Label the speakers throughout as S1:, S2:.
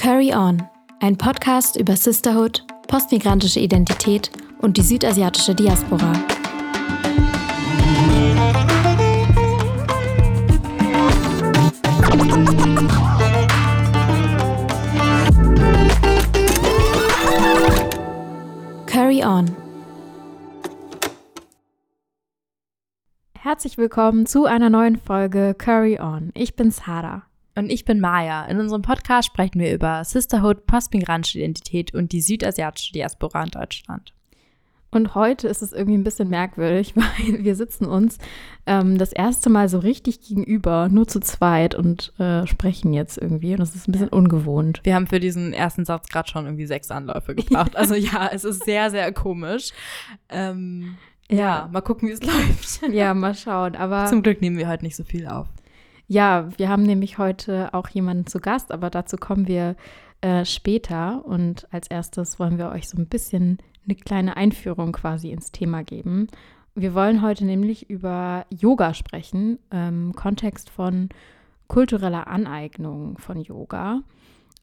S1: Curry On, ein Podcast über Sisterhood, postmigrantische Identität und die südasiatische Diaspora. Curry On. Herzlich willkommen zu einer neuen Folge Curry On. Ich bin Sarah.
S2: Und ich bin Maya. In unserem Podcast sprechen wir über Sisterhood, postmigrantische Identität und die südasiatische Diaspora in Deutschland.
S1: Und heute ist es irgendwie ein bisschen merkwürdig, weil wir sitzen uns ähm, das erste Mal so richtig gegenüber, nur zu zweit und äh, sprechen jetzt irgendwie. Und das ist ein bisschen ungewohnt.
S2: Wir haben für diesen ersten Satz gerade schon irgendwie sechs Anläufe gebraucht. Also ja, es ist sehr, sehr komisch. Ähm, ja. ja, mal gucken, wie es läuft.
S1: Ja, mal schauen. Aber
S2: zum Glück nehmen wir heute nicht so viel auf.
S1: Ja, wir haben nämlich heute auch jemanden zu Gast, aber dazu kommen wir äh, später. Und als erstes wollen wir euch so ein bisschen eine kleine Einführung quasi ins Thema geben. Wir wollen heute nämlich über Yoga sprechen, im Kontext von kultureller Aneignung von Yoga.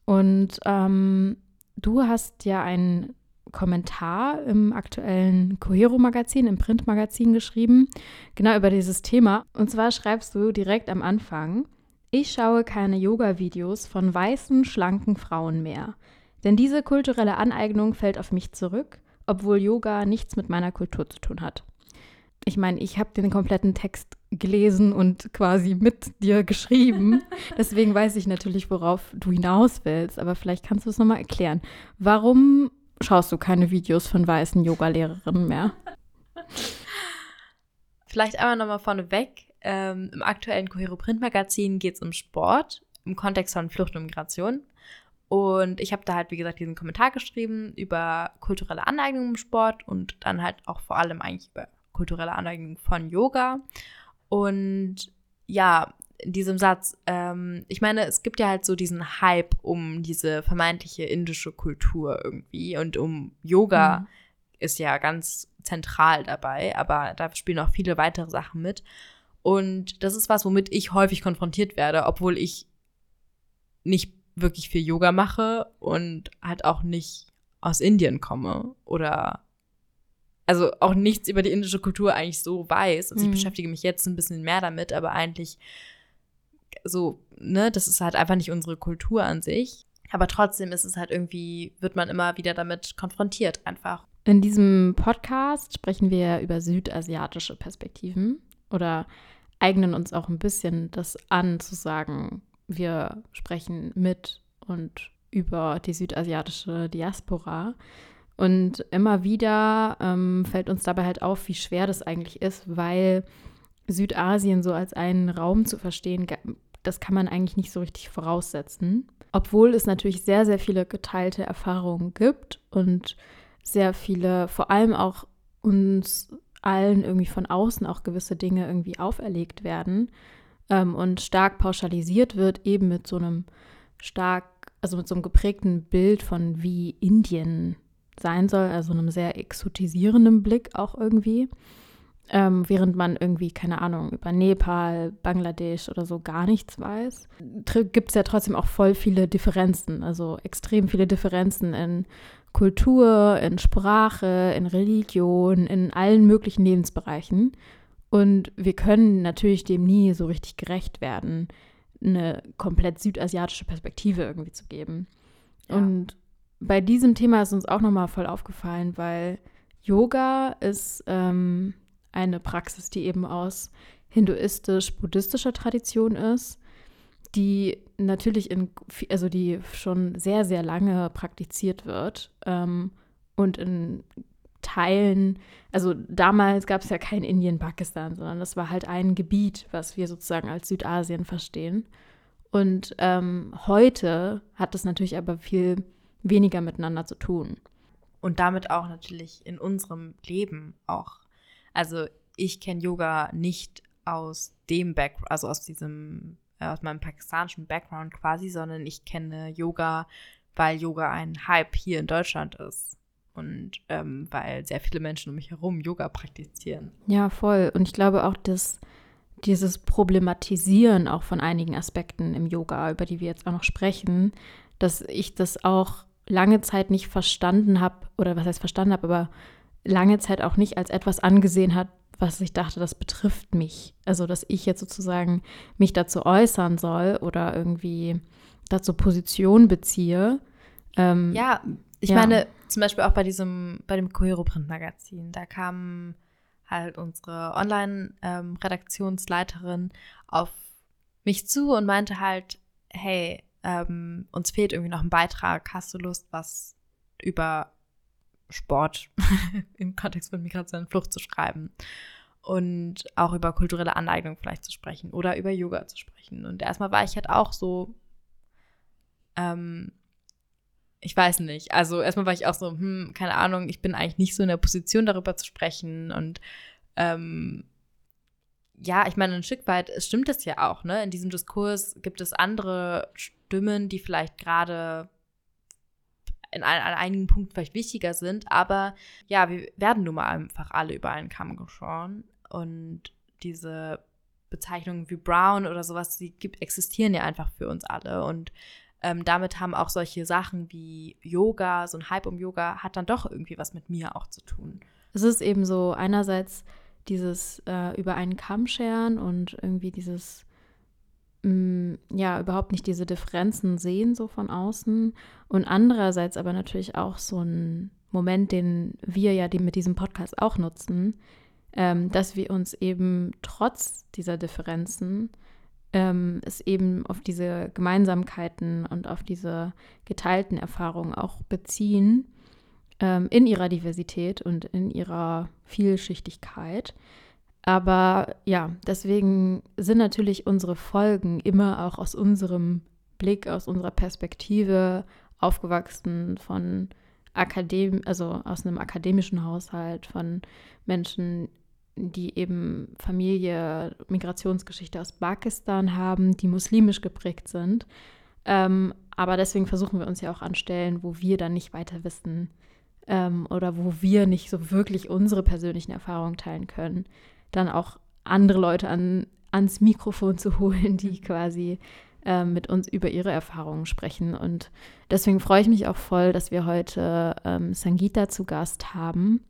S1: Und ähm, du hast ja einen Kommentar im aktuellen Cohero-Magazin, im Printmagazin geschrieben, genau über dieses Thema. Und zwar schreibst du direkt am Anfang, ich schaue keine Yoga-Videos von weißen, schlanken Frauen mehr. Denn diese kulturelle Aneignung fällt auf mich zurück, obwohl Yoga nichts mit meiner Kultur zu tun hat. Ich meine, ich habe den kompletten Text gelesen und quasi mit dir geschrieben. Deswegen weiß ich natürlich, worauf du hinaus willst. Aber vielleicht kannst du es nochmal erklären. Warum schaust du keine Videos von weißen Yogalehrerinnen mehr.
S2: Vielleicht einmal nochmal vorneweg. Ähm, Im aktuellen Cohero Print Magazin geht es um Sport im Kontext von Flucht und Migration. Und ich habe da halt, wie gesagt, diesen Kommentar geschrieben über kulturelle Aneignung im Sport und dann halt auch vor allem eigentlich über kulturelle Aneignung von Yoga. Und ja, in diesem Satz, ähm, ich meine, es gibt ja halt so diesen Hype um diese vermeintliche indische Kultur irgendwie und um Yoga mhm. ist ja ganz zentral dabei, aber da spielen auch viele weitere Sachen mit. Und das ist was, womit ich häufig konfrontiert werde, obwohl ich nicht wirklich viel Yoga mache und halt auch nicht aus Indien komme oder also auch nichts über die indische Kultur eigentlich so weiß. Also ich mhm. beschäftige mich jetzt ein bisschen mehr damit, aber eigentlich so, ne, das ist halt einfach nicht unsere Kultur an sich. Aber trotzdem ist es halt irgendwie, wird man immer wieder damit konfrontiert, einfach.
S1: In diesem Podcast sprechen wir über südasiatische Perspektiven oder eignen uns auch ein bisschen das an, zu sagen, wir sprechen mit und über die südasiatische Diaspora. Und immer wieder ähm, fällt uns dabei halt auf, wie schwer das eigentlich ist, weil Südasien so als einen Raum zu verstehen das kann man eigentlich nicht so richtig voraussetzen. Obwohl es natürlich sehr, sehr viele geteilte Erfahrungen gibt und sehr viele, vor allem auch uns allen irgendwie von außen auch gewisse Dinge irgendwie auferlegt werden ähm, und stark pauschalisiert wird, eben mit so einem stark, also mit so einem geprägten Bild von wie Indien sein soll, also einem sehr exotisierenden Blick auch irgendwie ähm, während man irgendwie, keine Ahnung, über Nepal, Bangladesch oder so gar nichts weiß, gibt es ja trotzdem auch voll viele Differenzen, also extrem viele Differenzen in Kultur, in Sprache, in Religion, in allen möglichen Lebensbereichen. Und wir können natürlich dem nie so richtig gerecht werden, eine komplett südasiatische Perspektive irgendwie zu geben. Ja. Und bei diesem Thema ist uns auch nochmal voll aufgefallen, weil Yoga ist ähm, eine Praxis, die eben aus hinduistisch-buddhistischer Tradition ist, die natürlich in, also die schon sehr, sehr lange praktiziert wird ähm, und in Teilen, also damals gab es ja kein Indien, Pakistan, sondern das war halt ein Gebiet, was wir sozusagen als Südasien verstehen. Und ähm, heute hat das natürlich aber viel weniger miteinander zu tun.
S2: Und damit auch natürlich in unserem Leben auch also ich kenne Yoga nicht aus dem Background, also aus diesem, äh, aus meinem pakistanischen Background quasi, sondern ich kenne Yoga, weil Yoga ein Hype hier in Deutschland ist. Und ähm, weil sehr viele Menschen um mich herum Yoga praktizieren.
S1: Ja, voll. Und ich glaube auch, dass dieses Problematisieren auch von einigen Aspekten im Yoga, über die wir jetzt auch noch sprechen, dass ich das auch lange Zeit nicht verstanden habe, oder was heißt verstanden habe, aber lange Zeit auch nicht als etwas angesehen hat, was ich dachte, das betrifft mich. Also, dass ich jetzt sozusagen mich dazu äußern soll oder irgendwie dazu Position beziehe.
S2: Ähm, ja, ich ja. meine, zum Beispiel auch bei diesem, bei dem Cohero Print Magazin, da kam halt unsere Online-Redaktionsleiterin auf mich zu und meinte halt, hey, ähm, uns fehlt irgendwie noch ein Beitrag, hast du Lust, was über Sport im Kontext von Migration und Flucht zu schreiben und auch über kulturelle Aneignung vielleicht zu sprechen oder über Yoga zu sprechen. Und erstmal war ich halt auch so, ähm, ich weiß nicht. Also erstmal war ich auch so, hm, keine Ahnung, ich bin eigentlich nicht so in der Position, darüber zu sprechen. Und ähm, ja, ich meine, ein Stück weit stimmt es ja auch, ne? In diesem Diskurs gibt es andere Stimmen, die vielleicht gerade in an, an einigen Punkten vielleicht wichtiger sind, aber ja, wir werden nun mal einfach alle über einen Kamm geschoren und diese Bezeichnungen wie Brown oder sowas, die gibt, existieren ja einfach für uns alle und ähm, damit haben auch solche Sachen wie Yoga, so ein Hype um Yoga, hat dann doch irgendwie was mit mir auch zu tun.
S1: Es ist eben so einerseits dieses äh, über einen Kamm scheren und irgendwie dieses Mm, ja, überhaupt nicht diese Differenzen sehen, so von außen. Und andererseits aber natürlich auch so ein Moment, den wir ja mit diesem Podcast auch nutzen, ähm, dass wir uns eben trotz dieser Differenzen ähm, es eben auf diese Gemeinsamkeiten und auf diese geteilten Erfahrungen auch beziehen ähm, in ihrer Diversität und in ihrer Vielschichtigkeit. Aber ja, deswegen sind natürlich unsere Folgen immer auch aus unserem Blick, aus unserer Perspektive aufgewachsen von Akadem also aus einem akademischen Haushalt, von Menschen, die eben Familie, Migrationsgeschichte aus Pakistan haben, die muslimisch geprägt sind. Ähm, aber deswegen versuchen wir uns ja auch an Stellen, wo wir dann nicht weiter wissen ähm, oder wo wir nicht so wirklich unsere persönlichen Erfahrungen teilen können, dann auch andere Leute an, ans Mikrofon zu holen, die mhm. quasi äh, mit uns über ihre Erfahrungen sprechen. Und deswegen freue ich mich auch voll, dass wir heute ähm, Sangita zu Gast haben,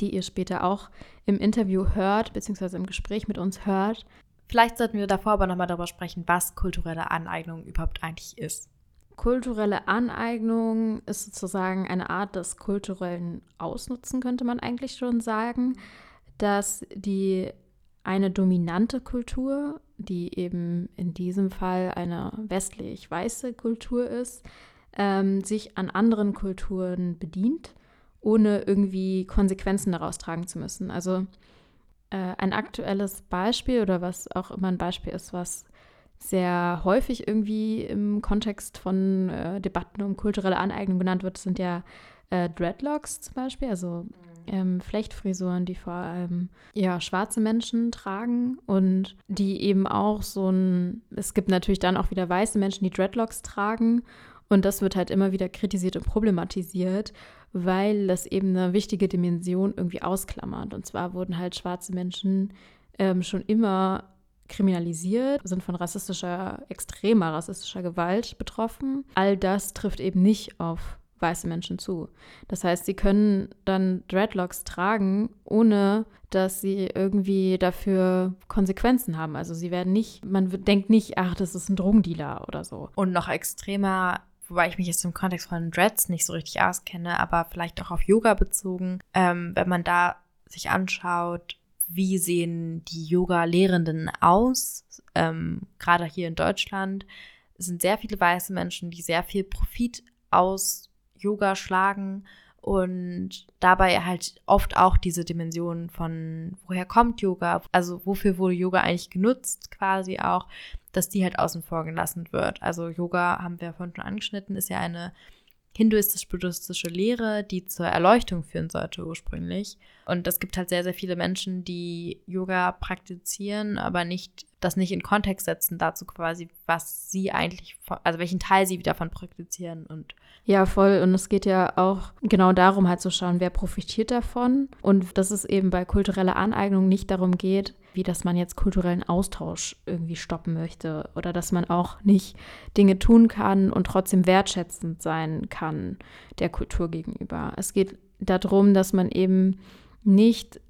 S1: die ihr später auch im Interview hört, beziehungsweise im Gespräch mit uns hört.
S2: Vielleicht sollten wir davor aber nochmal darüber sprechen, was kulturelle Aneignung überhaupt eigentlich ist.
S1: Kulturelle Aneignung ist sozusagen eine Art des kulturellen Ausnutzen, könnte man eigentlich schon sagen dass die eine dominante Kultur, die eben in diesem Fall eine westlich-weiße Kultur ist, ähm, sich an anderen Kulturen bedient, ohne irgendwie Konsequenzen daraus tragen zu müssen. Also äh, ein aktuelles Beispiel oder was auch immer ein Beispiel ist, was sehr häufig irgendwie im Kontext von äh, Debatten um kulturelle Aneignung genannt wird, sind ja äh, Dreadlocks zum Beispiel, also ähm, Flechtfrisuren, die vor allem ja, schwarze Menschen tragen und die eben auch so ein, es gibt natürlich dann auch wieder weiße Menschen, die Dreadlocks tragen und das wird halt immer wieder kritisiert und problematisiert, weil das eben eine wichtige Dimension irgendwie ausklammert. Und zwar wurden halt schwarze Menschen ähm, schon immer kriminalisiert, sind von rassistischer, extremer rassistischer Gewalt betroffen. All das trifft eben nicht auf weiße Menschen zu. Das heißt, sie können dann Dreadlocks tragen, ohne dass sie irgendwie dafür Konsequenzen haben. Also sie werden nicht, man denkt nicht, ach, das ist ein Drogendealer oder so.
S2: Und noch extremer, wobei ich mich jetzt im Kontext von Dreads nicht so richtig auskenne, aber vielleicht auch auf Yoga bezogen, ähm, wenn man da sich anschaut, wie sehen die Yoga-Lehrenden aus, ähm, gerade hier in Deutschland, sind sehr viele weiße Menschen, die sehr viel Profit aus Yoga schlagen und dabei halt oft auch diese Dimension von, woher kommt Yoga, also wofür wurde Yoga eigentlich genutzt, quasi auch, dass die halt außen vor gelassen wird. Also Yoga, haben wir vorhin schon angeschnitten, ist ja eine hinduistisch-buddhistische Lehre, die zur Erleuchtung führen sollte ursprünglich. Und es gibt halt sehr, sehr viele Menschen, die Yoga praktizieren, aber nicht das nicht in Kontext setzen dazu quasi, was sie eigentlich, also welchen Teil sie davon praktizieren und
S1: ja, voll. Und es geht ja auch genau darum, halt zu schauen, wer profitiert davon. Und dass es eben bei kultureller Aneignung nicht darum geht, wie dass man jetzt kulturellen Austausch irgendwie stoppen möchte oder dass man auch nicht Dinge tun kann und trotzdem wertschätzend sein kann der Kultur gegenüber. Es geht darum, dass man eben nicht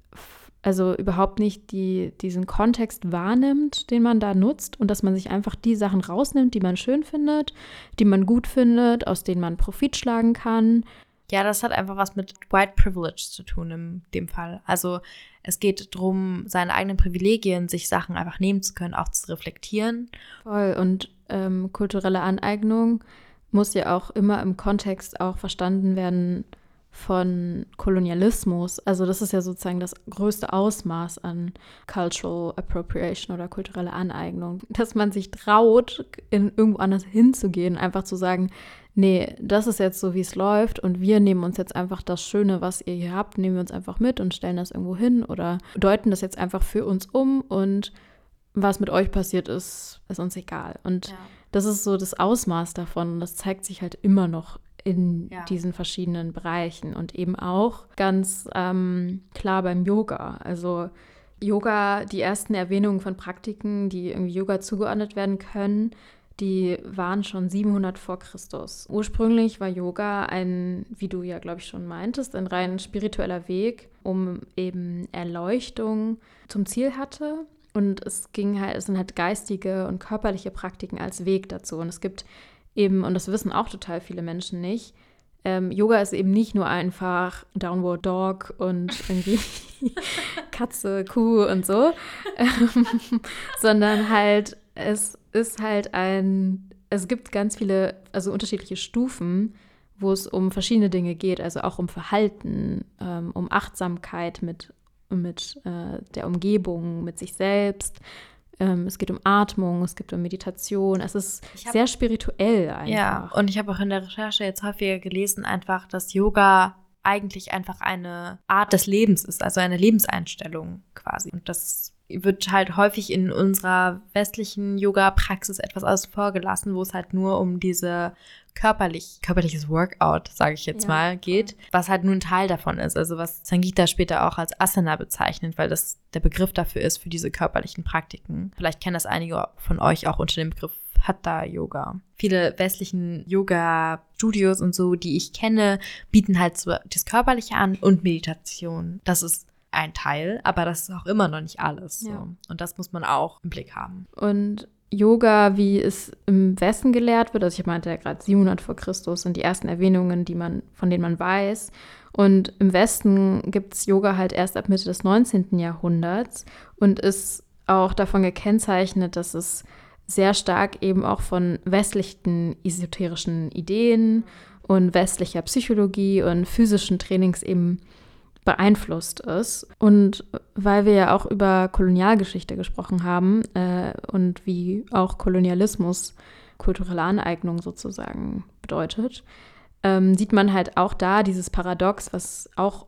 S1: also überhaupt nicht die, diesen Kontext wahrnimmt, den man da nutzt und dass man sich einfach die Sachen rausnimmt, die man schön findet, die man gut findet, aus denen man Profit schlagen kann.
S2: Ja, das hat einfach was mit White Privilege zu tun in dem Fall. Also es geht darum, seine eigenen Privilegien, sich Sachen einfach nehmen zu können, auch zu reflektieren.
S1: Voll. Und ähm, kulturelle Aneignung muss ja auch immer im Kontext auch verstanden werden, von Kolonialismus. Also das ist ja sozusagen das größte Ausmaß an Cultural Appropriation oder kulturelle Aneignung, dass man sich traut, in irgendwo anders hinzugehen, einfach zu sagen, nee, das ist jetzt so, wie es läuft und wir nehmen uns jetzt einfach das Schöne, was ihr hier habt, nehmen wir uns einfach mit und stellen das irgendwo hin oder deuten das jetzt einfach für uns um und was mit euch passiert ist, ist uns egal. Und ja. das ist so das Ausmaß davon und das zeigt sich halt immer noch in ja. diesen verschiedenen Bereichen und eben auch ganz ähm, klar beim Yoga. Also Yoga, die ersten Erwähnungen von Praktiken, die irgendwie Yoga zugeordnet werden können, die waren schon 700 vor Christus. Ursprünglich war Yoga ein, wie du ja, glaube ich, schon meintest, ein rein spiritueller Weg, um eben Erleuchtung zum Ziel hatte. Und es ging halt, es sind halt geistige und körperliche Praktiken als Weg dazu. Und es gibt eben, und das wissen auch total viele Menschen nicht, ähm, Yoga ist eben nicht nur einfach Downward Dog und irgendwie Katze, Kuh und so, ähm, sondern halt, es ist halt ein, es gibt ganz viele, also unterschiedliche Stufen, wo es um verschiedene Dinge geht, also auch um Verhalten, ähm, um Achtsamkeit mit, mit äh, der Umgebung, mit sich selbst, ähm, es geht um Atmung, es geht um Meditation. Es ist hab, sehr spirituell einfach.
S2: Ja, und ich habe auch in der Recherche jetzt häufiger gelesen, einfach, dass Yoga eigentlich einfach eine Art des Lebens ist, also eine Lebenseinstellung quasi. Und das wird halt häufig in unserer westlichen Yoga-Praxis etwas außen vor gelassen, wo es halt nur um diese körperlich, körperliches Workout, sage ich jetzt ja, mal, geht, was halt nur ein Teil davon ist. Also was Sangita später auch als Asana bezeichnet, weil das der Begriff dafür ist für diese körperlichen Praktiken. Vielleicht kennen das einige von euch auch unter dem Begriff Hatha Yoga. Viele westlichen Yoga-Studios und so, die ich kenne, bieten halt so das Körperliche an und Meditation. Das ist ein Teil, aber das ist auch immer noch nicht alles. Ja. So. Und das muss man auch im Blick haben.
S1: Und Yoga, wie es im Westen gelehrt wird, also ich meinte ja gerade 700 vor Christus sind die ersten Erwähnungen, die man, von denen man weiß. Und im Westen gibt es Yoga halt erst ab Mitte des 19. Jahrhunderts und ist auch davon gekennzeichnet, dass es sehr stark eben auch von westlichen esoterischen Ideen und westlicher Psychologie und physischen Trainings eben beeinflusst ist. Und weil wir ja auch über Kolonialgeschichte gesprochen haben äh, und wie auch Kolonialismus kulturelle Aneignung sozusagen bedeutet, ähm, sieht man halt auch da dieses Paradox, was auch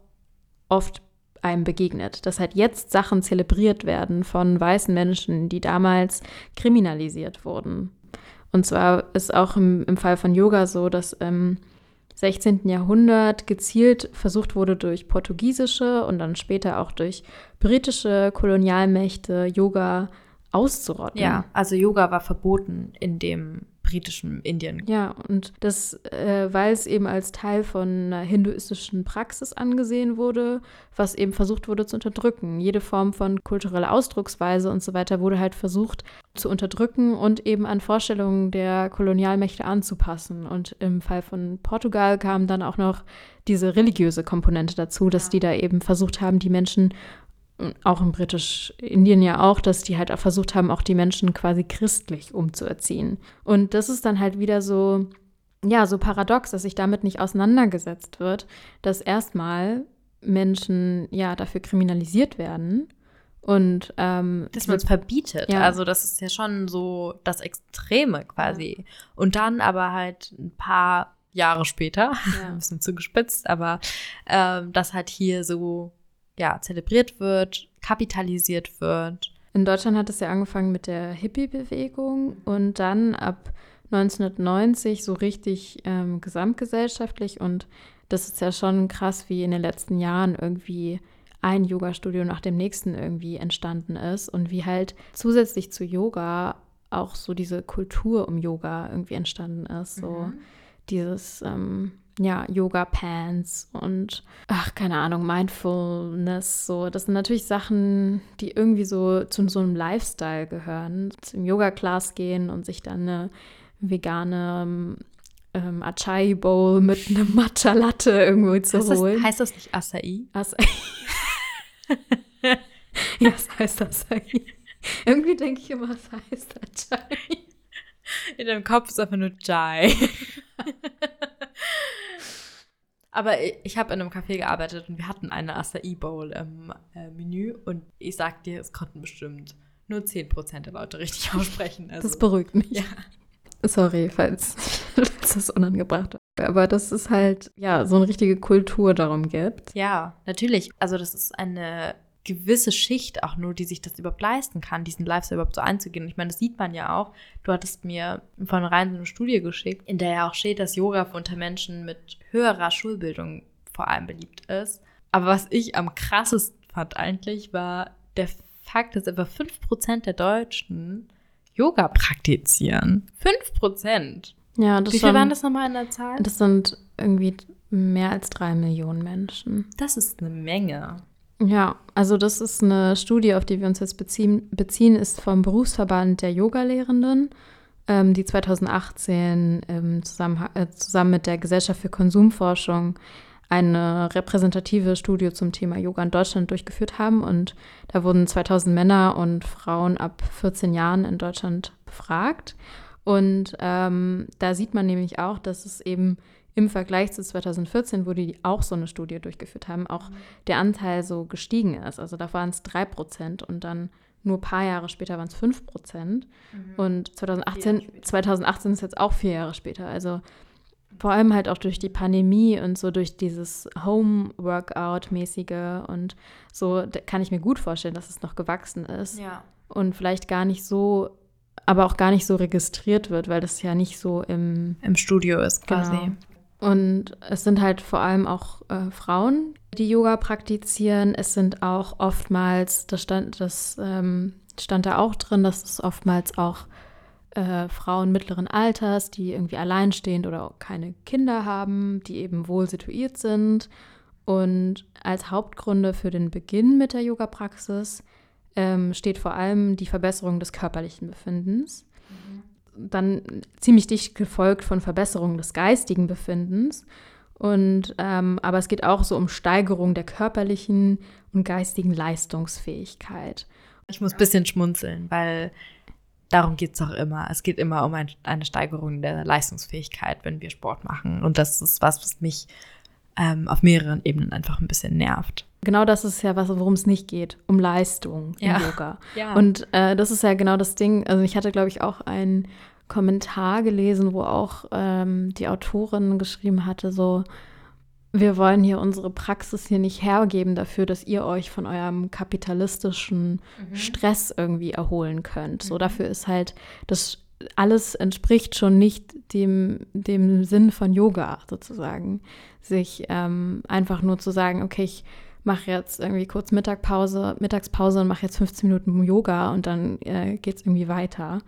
S1: oft einem begegnet, dass halt jetzt Sachen zelebriert werden von weißen Menschen, die damals kriminalisiert wurden. Und zwar ist auch im, im Fall von Yoga so, dass ähm, 16. Jahrhundert gezielt versucht wurde, durch portugiesische und dann später auch durch britische Kolonialmächte Yoga auszurotten.
S2: Ja, also Yoga war verboten in dem britischen Indien.
S1: Ja, und das, äh, weil es eben als Teil von einer hinduistischen Praxis angesehen wurde, was eben versucht wurde zu unterdrücken. Jede Form von kultureller Ausdrucksweise und so weiter wurde halt versucht zu unterdrücken und eben an Vorstellungen der Kolonialmächte anzupassen. Und im Fall von Portugal kam dann auch noch diese religiöse Komponente dazu, dass die da eben versucht haben, die Menschen auch in Britisch-Indien ja auch, dass die halt auch versucht haben, auch die Menschen quasi christlich umzuerziehen. Und das ist dann halt wieder so, ja, so paradox, dass sich damit nicht auseinandergesetzt wird, dass erstmal Menschen ja dafür kriminalisiert werden und ähm,
S2: dass man es verbietet. Ja. Also das ist ja schon so das Extreme quasi. Ja. Und dann aber halt ein paar Jahre später, ja. ein bisschen zugespitzt, aber ähm, das halt hier so ja, zelebriert wird, kapitalisiert wird.
S1: In Deutschland hat es ja angefangen mit der Hippie-Bewegung und dann ab 1990 so richtig ähm, gesamtgesellschaftlich und das ist ja schon krass, wie in den letzten Jahren irgendwie ein Yoga-Studio nach dem nächsten irgendwie entstanden ist und wie halt zusätzlich zu Yoga auch so diese Kultur um Yoga irgendwie entstanden ist. So
S2: Mhm.
S1: dieses, ähm, ja, Yoga-Pants und, ach, keine Ahnung, Mindfulness. So, das sind natürlich Sachen, die irgendwie so zu so einem Lifestyle gehören. Zum Yoga-Class gehen und sich dann eine vegane ähm, Acai Bowl mit einem Matcha Latte irgendwo zu
S2: Heißt das,
S1: holen.
S2: heißt das nicht Acai?
S1: Acai. ja, was heißt Acai? Irgendwie denke ich immer, was heißt Acai.
S2: In deinem Kopf ist einfach nur Jai. Aber ich, habe in einem Café gearbeitet und wir hatten eine Acai Bowl im äh, Menü und ich sag dir, es konnten bestimmt nur 10% der Leute richtig aussprechen. Also,
S1: Das beruhigt mich.
S2: ja.
S1: Sorry, falls, falls das unangebracht war. Aber dass es halt, ja, so eine richtige Kultur darum gibt.
S2: ja, natürlich. Also das ist eine gewisse Schicht auch nur, die sich das überhaupt leisten kann, diesen Lifestyle überhaupt so einzugehen. Und ich meine, das sieht man ja auch. Du hattest mir von rein so eine Studie geschickt, in der ja auch steht, dass Yoga unter Menschen mit höherer Schulbildung vor allem beliebt ist. Aber was ich am krassesten fand eigentlich, war der Fakt, dass etwa 5% der Deutschen Yoga praktizieren. 5%.
S1: Ja, das
S2: Wie viel waren das nochmal in der Zahl?
S1: Das sind irgendwie mehr als drei Millionen Menschen.
S2: Das ist eine Menge.
S1: Ja, also das ist eine Studie, auf die wir uns jetzt beziehen, beziehen ist vom Berufsverband der Yogalehrenden, ähm, die 2018 ähm, zusammen, äh, zusammen mit der Gesellschaft für Konsumforschung eine repräsentative Studie zum Thema Yoga in Deutschland durchgeführt haben. Und da wurden 2000 Männer und Frauen ab 14 Jahren in Deutschland befragt. Und ähm, da sieht man nämlich auch, dass es eben im Vergleich zu 2014, wo die auch so eine Studie durchgeführt haben, auch der Anteil so gestiegen ist. Also da waren es 3 Prozent und dann nur ein paar Jahre später waren es 5 Prozent. Und 2018, 2018 ist jetzt auch vier Jahre später. Also vor allem halt auch durch die Pandemie und so durch dieses Home-Workout-mäßige und so da kann ich mir gut vorstellen, dass es noch gewachsen ist
S2: Ja.
S1: und vielleicht gar nicht so, aber auch gar nicht so registriert wird, weil das ja nicht so im
S2: Im Studio ist quasi.
S1: Genau. Und es sind halt vor allem auch äh, Frauen, die Yoga praktizieren. Es sind auch oftmals, das stand, das ähm, stand da auch drin, dass es oftmals auch äh, Frauen mittleren Alters, die irgendwie alleinstehend oder keine Kinder haben, die eben wohl situiert sind. Und als Hauptgründe für den Beginn mit der Yoga-Praxis ähm, steht vor allem die Verbesserung des körperlichen Befindens dann ziemlich dicht gefolgt von Verbesserung des geistigen Befindens. Und ähm, aber es geht auch so um Steigerung der körperlichen und geistigen Leistungsfähigkeit.
S2: Ich muss ein bisschen schmunzeln, weil darum geht es auch immer. Es geht immer um ein, eine Steigerung der Leistungsfähigkeit, wenn wir Sport machen. Und das ist was, was mich ähm, auf mehreren Ebenen einfach ein bisschen nervt.
S1: Genau das ist ja was, worum es nicht geht, um Leistung im
S2: Ja.
S1: Yoga.
S2: Ja.
S1: Und äh, das ist ja genau das Ding. Also ich hatte, glaube ich, auch einen Kommentar gelesen, wo auch ähm, die Autorin geschrieben hatte, so, wir wollen hier unsere Praxis hier nicht hergeben dafür, dass ihr euch von eurem kapitalistischen Stress irgendwie erholen könnt. So dafür ist halt, das alles entspricht schon nicht dem, dem Sinn von Yoga sozusagen. Sich ähm, einfach nur zu sagen, okay, ich mache jetzt irgendwie kurz Mittagpause, Mittagspause und mache jetzt 15 Minuten Yoga und dann äh, geht es irgendwie weiter.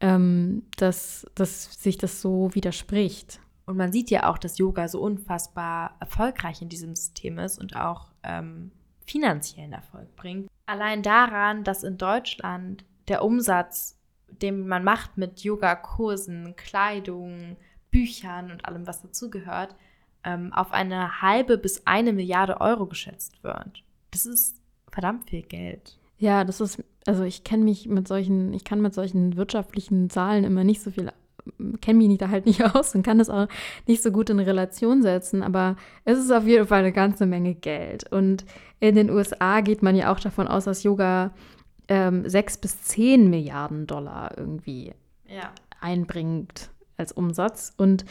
S1: Ähm, dass, dass sich das so widerspricht.
S2: Und man sieht ja auch, dass Yoga so unfassbar erfolgreich in diesem System ist und auch ähm, finanziellen Erfolg bringt. Allein daran, dass in Deutschland der Umsatz, den man macht mit Yogakursen, Kleidung, Büchern und allem, was dazugehört, ähm, auf eine halbe bis eine Milliarde Euro geschätzt wird. Das ist verdammt viel Geld.
S1: Ja, das ist, also ich kenne mich mit solchen, ich kann mit solchen wirtschaftlichen Zahlen immer nicht so viel, kenne mich da halt nicht aus und kann das auch nicht so gut in Relation setzen, aber es ist auf jeden Fall eine ganze Menge Geld. Und in den USA geht man ja auch davon aus, dass Yoga ähm, sechs bis zehn Milliarden Dollar irgendwie
S2: Ja.
S1: einbringt als Umsatz. Und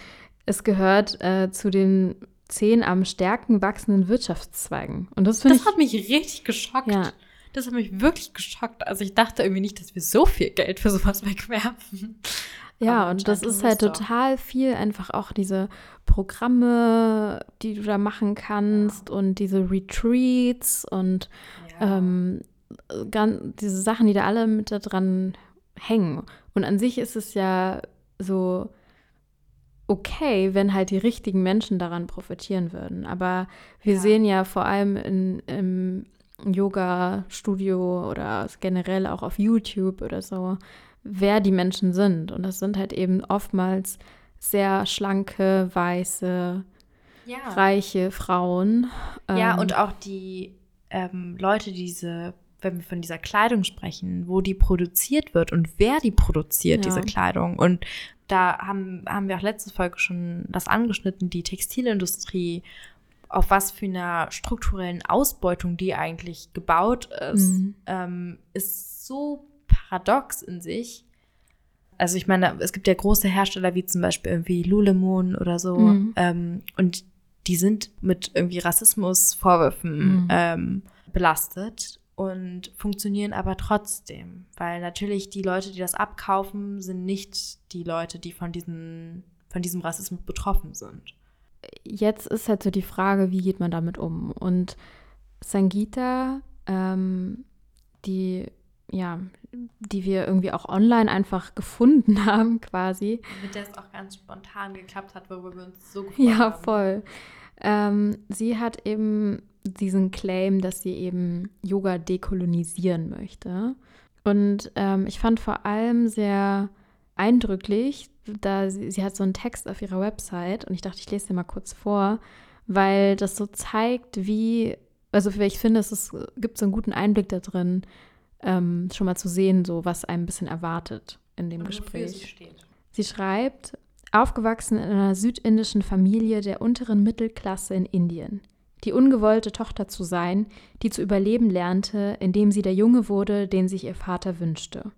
S1: es gehört äh, zu den zehn am stärken wachsenden Wirtschaftszweigen. Und das
S2: Das
S1: ich.
S2: hat mich richtig geschockt.
S1: Ja.
S2: Das hat mich wirklich geschockt. Also ich dachte irgendwie nicht, dass wir so viel Geld für sowas wegwerfen.
S1: Ja, und das ist halt total viel einfach auch diese Programme, die du da machen kannst und diese Retreats und ja. ähm, ganz, diese Sachen, die da alle mit da dran hängen. Und an sich ist es ja so okay, wenn halt die richtigen Menschen daran profitieren würden. Aber wir ja. sehen ja vor allem in, im Yoga-Studio oder generell auch auf YouTube oder so, wer die Menschen sind. Und das sind halt eben oftmals sehr schlanke, weiße, ja. reiche Frauen.
S2: Ja, ähm, und auch die ähm, Leute, diese, wenn wir von dieser Kleidung sprechen, wo die produziert wird und wer die produziert, ja. diese Kleidung. Und da haben, haben wir auch letzte Folge schon das angeschnitten, die Textilindustrie, auf was für einer strukturellen Ausbeutung die eigentlich gebaut ist, mhm. ähm, ist so paradox in sich. Also ich meine, es gibt ja große Hersteller wie zum Beispiel irgendwie Lululemon oder so. Mhm. Ähm, und die sind mit irgendwie Rassismusvorwürfen mhm. ähm, belastet und funktionieren aber trotzdem. Weil natürlich die Leute, die das abkaufen, sind nicht die Leute, die von, diesen, von diesem Rassismus betroffen sind.
S1: Jetzt ist halt so die Frage, wie geht man damit um? Und Sangita, ähm, die ja, die wir irgendwie auch online einfach gefunden haben, quasi.
S2: Mit der es auch ganz spontan geklappt hat, worüber wir uns so
S1: gefreut haben. Ja, voll. Ähm, sie hat eben diesen Claim, dass sie eben Yoga dekolonisieren möchte. Und ähm, ich fand vor allem sehr eindrücklich, da sie, sie hat so einen Text auf ihrer Website und ich dachte, ich lese dir mal kurz vor, weil das so zeigt, wie, also ich finde, es ist, gibt so einen guten Einblick da drin, ähm, schon mal zu sehen, so was einem ein bisschen erwartet in dem Und Gespräch. Sie, steht. sie schreibt, aufgewachsen in einer südindischen Familie der unteren Mittelklasse in Indien. Die ungewollte Tochter zu sein, die zu überleben lernte, indem sie der Junge wurde, den sich ihr Vater wünschte.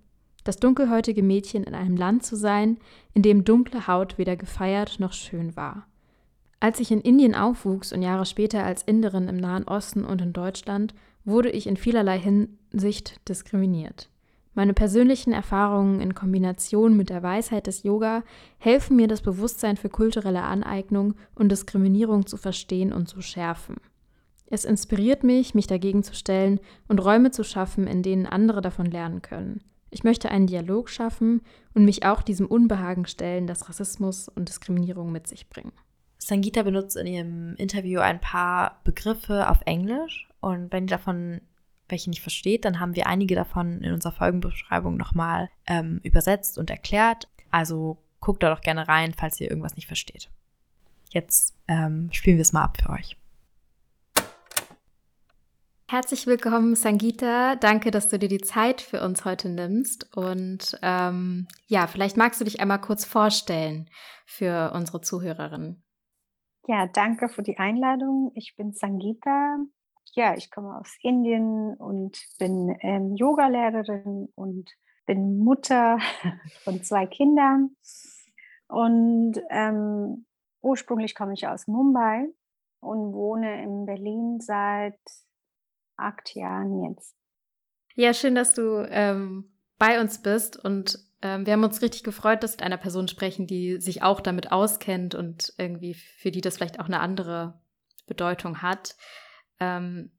S1: Das dunkelhäutige Mädchen in einem Land zu sein, in dem dunkle Haut weder gefeiert noch schön war. Als ich in Indien aufwuchs und Jahre später als Inderin im Nahen Osten und in Deutschland, wurde ich in vielerlei Hinsicht diskriminiert. Meine persönlichen Erfahrungen in Kombination mit der Weisheit des Yoga helfen mir, das Bewusstsein für kulturelle Aneignung und Diskriminierung zu verstehen und zu schärfen. Es inspiriert mich, mich dagegen zu stellen und Räume zu schaffen, in denen andere davon lernen können. Ich möchte einen Dialog schaffen und mich auch diesem Unbehagen stellen, das Rassismus und Diskriminierung mit sich bringen.
S2: Sangita benutzt in ihrem Interview ein paar Begriffe auf Englisch und wenn ihr davon welche nicht versteht, dann haben wir einige davon in unserer Folgenbeschreibung nochmal ähm, übersetzt und erklärt. Also guckt da doch gerne rein, falls ihr irgendwas nicht versteht. Jetzt ähm, spielen wir es mal ab für euch.
S1: Herzlich willkommen, Sangita. Danke, dass du dir die Zeit für uns heute nimmst. Und ähm, ja, vielleicht magst du dich einmal kurz vorstellen für unsere Zuhörerinnen.
S3: Ja, danke für die Einladung. Ich bin Sangita. Ja, ich komme aus Indien und bin ähm, Yogalehrerin und bin Mutter von zwei Kindern. Und ähm, ursprünglich komme ich aus Mumbai und wohne in Berlin seit acht Jahren jetzt.
S1: Ja, schön, dass du ähm, bei uns bist und ähm, wir haben uns richtig gefreut, dass wir mit einer Person sprechen, die sich auch damit auskennt und irgendwie für die das vielleicht auch eine andere Bedeutung hat.
S3: Ähm,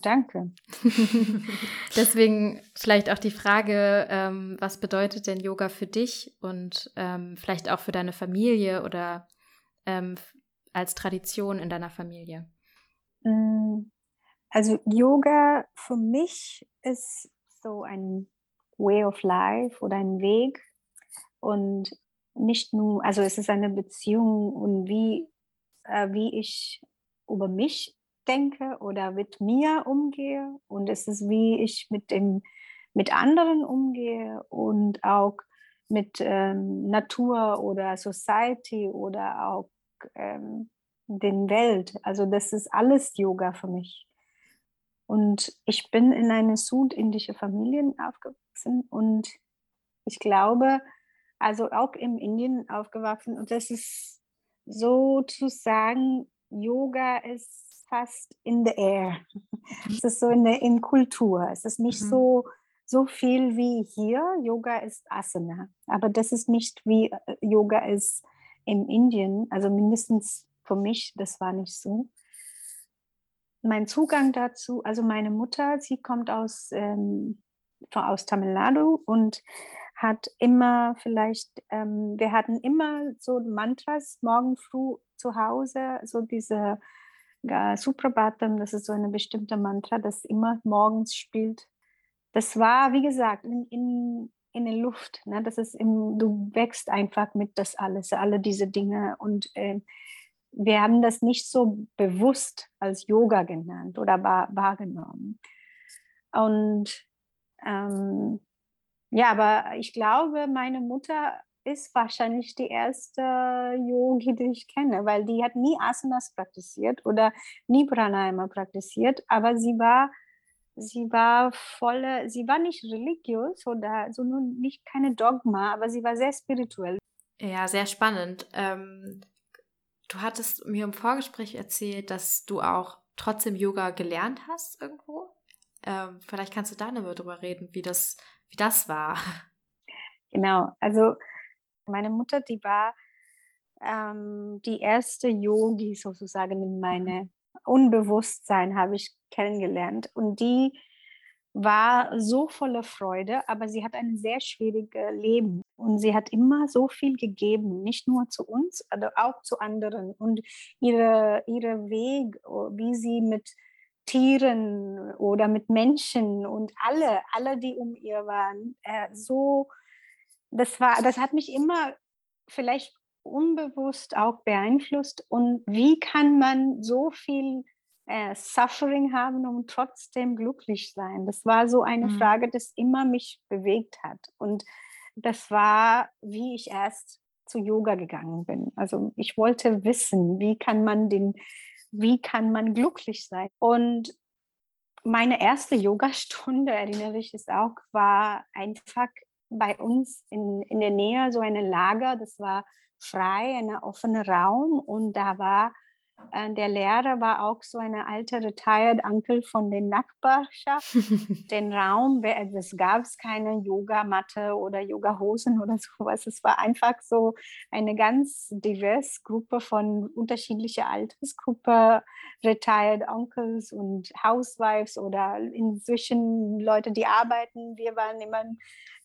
S3: Danke.
S1: Deswegen vielleicht auch die Frage, ähm, was bedeutet denn Yoga für dich und ähm, vielleicht auch für deine Familie oder ähm, als Tradition in deiner Familie?
S3: Mm, also Yoga für mich ist so ein Way of Life oder ein Weg und nicht nur, also es ist eine Beziehung und wie, äh, wie ich über mich denke oder mit mir umgehe und es ist, wie ich mit, dem, mit anderen umgehe und auch mit ähm, Natur oder Society oder auch ähm, den Welt. Also das ist alles Yoga für mich. Und ich bin in eine südindische Familie aufgewachsen und ich glaube, also auch in Indien aufgewachsen. Und das ist so zu sagen, Yoga ist fast in the air. Es ist so in der in Kultur. Es ist nicht mhm. so so viel wie hier. Yoga ist Asana, aber das ist nicht wie äh, Yoga ist in Indien. Also mindestens für mich, das war nicht so. Mein Zugang dazu, also meine Mutter, sie kommt aus, ähm, aus Tamil Nadu und hat immer vielleicht, ähm, wir hatten immer so Mantras morgen früh zu Hause, so diese Suprabhatam, das ist so eine bestimmte Mantra, das immer morgens spielt. Das war, wie gesagt, in, in, in der Luft. Ne? Das ist im, du wächst einfach mit das alles, alle diese Dinge. Und äh, wir haben das nicht so bewusst als Yoga genannt oder wahrgenommen. Und ähm, ja, aber ich glaube, meine Mutter ist wahrscheinlich die erste Yogi, die ich kenne, weil die hat nie Asanas praktiziert oder nie Pranayama praktiziert, aber sie war sie war voll, sie war nicht religiös oder so nur nicht keine Dogma, aber sie war sehr spirituell.
S2: Ja, sehr spannend. Ähm, du hattest mir im Vorgespräch erzählt, dass du auch trotzdem Yoga gelernt hast irgendwo. Ähm, vielleicht kannst du da nochmal drüber reden, wie das, wie das war.
S3: Genau, also meine Mutter, die war ähm, die erste Yogi sozusagen in mhm. Unbewusstsein habe ich kennengelernt. Und die war so voller Freude, aber sie hat ein sehr schwieriges Leben. Und sie hat immer so viel gegeben, nicht nur zu uns, aber auch zu anderen. Und ihre, ihre Weg, wie sie mit Tieren oder mit Menschen und alle, alle, die um ihr waren, äh, so das war, das hat mich immer vielleicht unbewusst auch beeinflusst. Und wie kann man so viel äh, Suffering haben und trotzdem glücklich sein? Das war so eine mhm. Frage, das immer mich bewegt hat. Und das war, wie ich erst zu Yoga gegangen bin. Also ich wollte wissen, wie kann man den, wie kann man glücklich sein? Und meine erste Yogastunde, erinnere ich es auch, war einfach bei uns in, in der Nähe so eine Lager, das war frei, ein offener Raum und da war der Lehrer war auch so eine alte retired Uncle von der Nachbarschaft. den Raum, also es gab keine Yogamatte oder Yogahosen oder sowas. Es war einfach so eine ganz diverse Gruppe von unterschiedlicher Altersgruppe, retired Uncles und Housewives oder inzwischen Leute, die arbeiten. Wir waren immer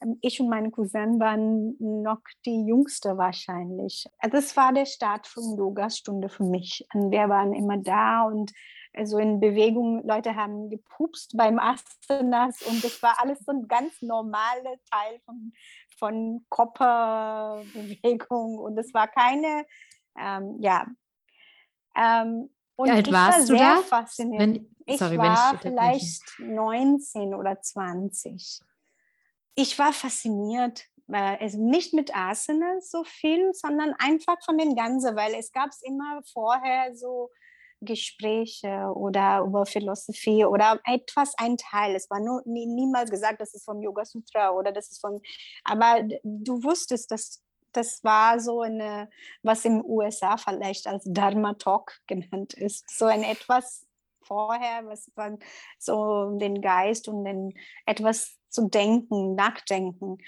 S3: ähm, ich und meine Cousin waren noch die Jüngste wahrscheinlich. Das war der Start von Yoga-Stunde für mich. Und wir waren immer da und so also in Bewegung, Leute haben gepupst beim Asanas und das war alles so ein ganz normaler Teil von, von Körperbewegung und es war keine, ähm, ja. Ähm, und
S1: Wie alt
S3: ich
S1: warst
S3: war
S1: du
S3: sehr
S1: da?
S3: fasziniert.
S1: Wenn,
S3: ich
S1: sorry,
S3: war
S1: ich
S3: vielleicht 19 oder 20 ich war fasziniert, also nicht mit Asana so viel, sondern einfach von den Ganzen, weil es gab immer vorher so Gespräche oder über Philosophie oder etwas ein Teil. Es war nur nie, niemals gesagt, das ist vom Yoga Sutra oder das ist von, aber du wusstest, dass das war so eine, was im USA vielleicht als Dharma Talk genannt ist, so ein etwas vorher, was man so den Geist und den etwas zu denken, nachdenken.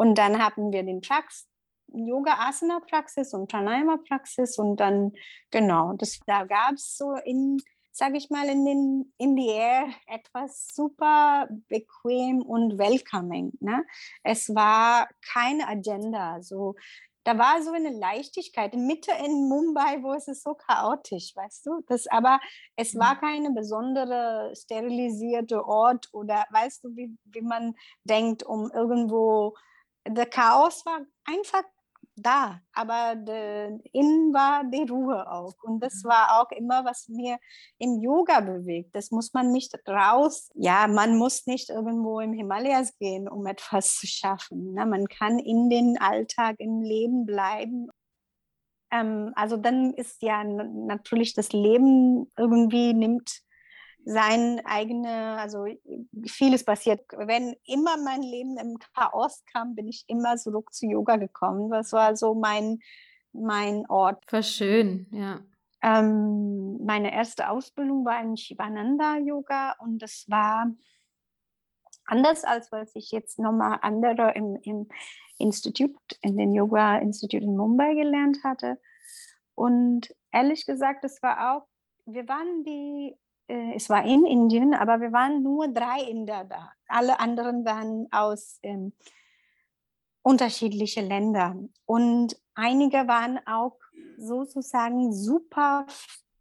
S3: Und dann haben wir den Prax Yoga-Asana-Praxis und Pranayama-Praxis und dann, genau, das, da gab es so in, sage ich mal, in, den, in die Air etwas super bequem und welcoming. Ne? Es war keine Agenda, so da war so eine Leichtigkeit. Mitte in Mumbai, wo es ist so chaotisch, weißt du? Das, aber es war mhm. keine besondere sterilisierte Ort oder weißt du, wie, wie man denkt, um irgendwo. Der Chaos war einfach da, aber innen war die Ruhe auch. Und das mhm. war auch immer, was mir im Yoga bewegt. Das muss man nicht raus. Ja, man muss nicht irgendwo im Himalayas gehen, um etwas zu schaffen. Ne? Man kann in den Alltag, im Leben bleiben. Ähm, also dann ist ja natürlich das Leben irgendwie nimmt sein eigene, also vieles passiert. Wenn immer mein Leben im Chaos kam, bin ich immer zurück zu Yoga gekommen. Das war so mein, mein Ort.
S1: War schön, ja.
S3: Ähm, meine erste Ausbildung war in Shivananda Yoga und das war Anders als was ich jetzt nochmal andere im, im Institut, in den Yoga-Institut in Mumbai gelernt hatte. Und ehrlich gesagt, es war auch, wir waren die, äh, es war in Indien, aber wir waren nur drei Inder da. Alle anderen waren aus ähm, unterschiedlichen Ländern. Und einige waren auch sozusagen super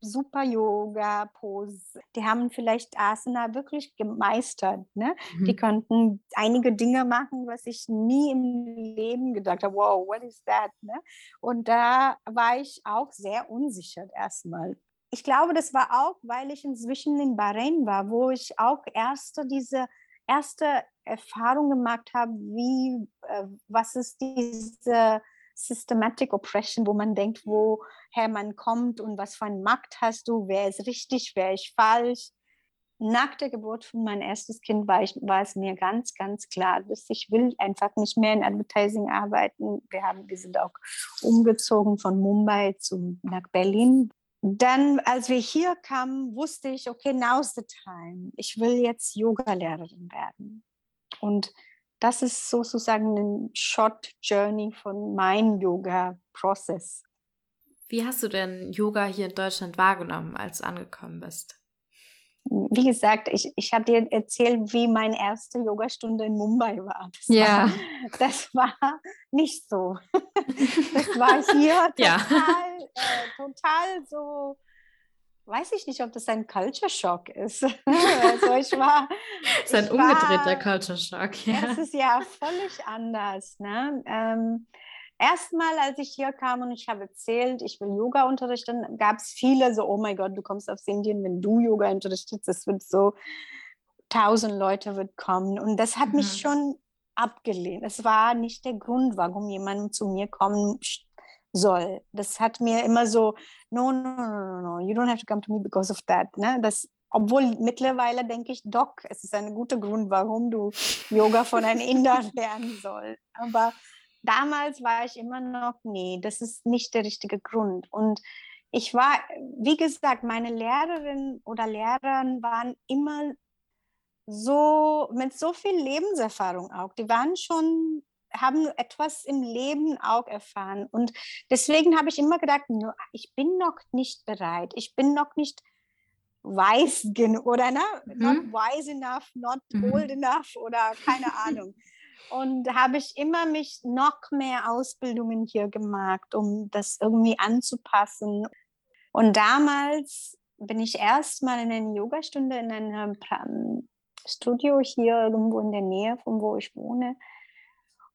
S3: super Yoga-Pose. Die haben vielleicht Asana wirklich gemeistert. Ne? Mhm. Die konnten einige Dinge machen, was ich nie im Leben gedacht habe. Wow, what is that? Ne? Und da war ich auch sehr unsicher erstmal. Ich glaube, das war auch, weil ich inzwischen in Bahrain war, wo ich auch erste diese erste Erfahrung gemacht habe, wie äh, was ist diese Systematic Oppression, wo man denkt, woher man kommt und was für einen Markt hast du, wer ist richtig, wer ist falsch. Nach der Geburt von meinem erstes Kind war, ich, war es mir ganz, ganz klar, dass ich will einfach nicht mehr in Advertising arbeiten. Wir, haben, wir sind auch umgezogen von Mumbai zu, nach Berlin. Dann, als wir hier kamen, wusste ich, okay, now's the time. Ich will jetzt Yoga-Lehrerin werden. Und das ist sozusagen ein Short Journey von meinem Yoga-Prozess.
S2: Wie hast du denn Yoga hier in Deutschland wahrgenommen, als du angekommen bist?
S3: Wie gesagt, ich, ich habe dir erzählt, wie meine erste Yogastunde in Mumbai war. Das
S1: ja.
S3: War, das war nicht so. Das war hier total, ja. äh, total so weiß ich nicht, ob das ein Culture Shock ist. also ich war.
S1: Das ist ein umgedrehter Culture Shock,
S3: ja. Das ist ja völlig anders. Ne? Ähm, Erstmal, als ich hier kam und ich habe erzählt, ich will Yoga unterrichten, gab es viele so, oh mein Gott, du kommst aus Indien, wenn du Yoga unterrichtest, es wird so, tausend Leute wird kommen. Und das hat mhm. mich schon abgelehnt. Es war nicht der Grund, warum jemand zu mir kommen soll. Das hat mir immer so, no, no, no, no, no, you don't have to come to me because of that. Ne? Das, obwohl mittlerweile denke ich, doch, es ist ein guter Grund, warum du Yoga von einem Inder lernen sollst. Aber damals war ich immer noch, nee, das ist nicht der richtige Grund. Und ich war, wie gesagt, meine Lehrerin oder Lehrer waren immer so mit so viel Lebenserfahrung auch. Die waren schon haben etwas im Leben auch erfahren. Und deswegen habe ich immer gedacht, ich bin noch nicht bereit, ich bin noch nicht weiß genug oder ne? Mhm. not wise enough, not mhm. old enough oder keine Ahnung. Und habe ich immer mich noch mehr Ausbildungen hier gemacht, um das irgendwie anzupassen. Und damals bin ich erstmal in eine Yogastunde in einem Studio hier irgendwo in der Nähe von wo ich wohne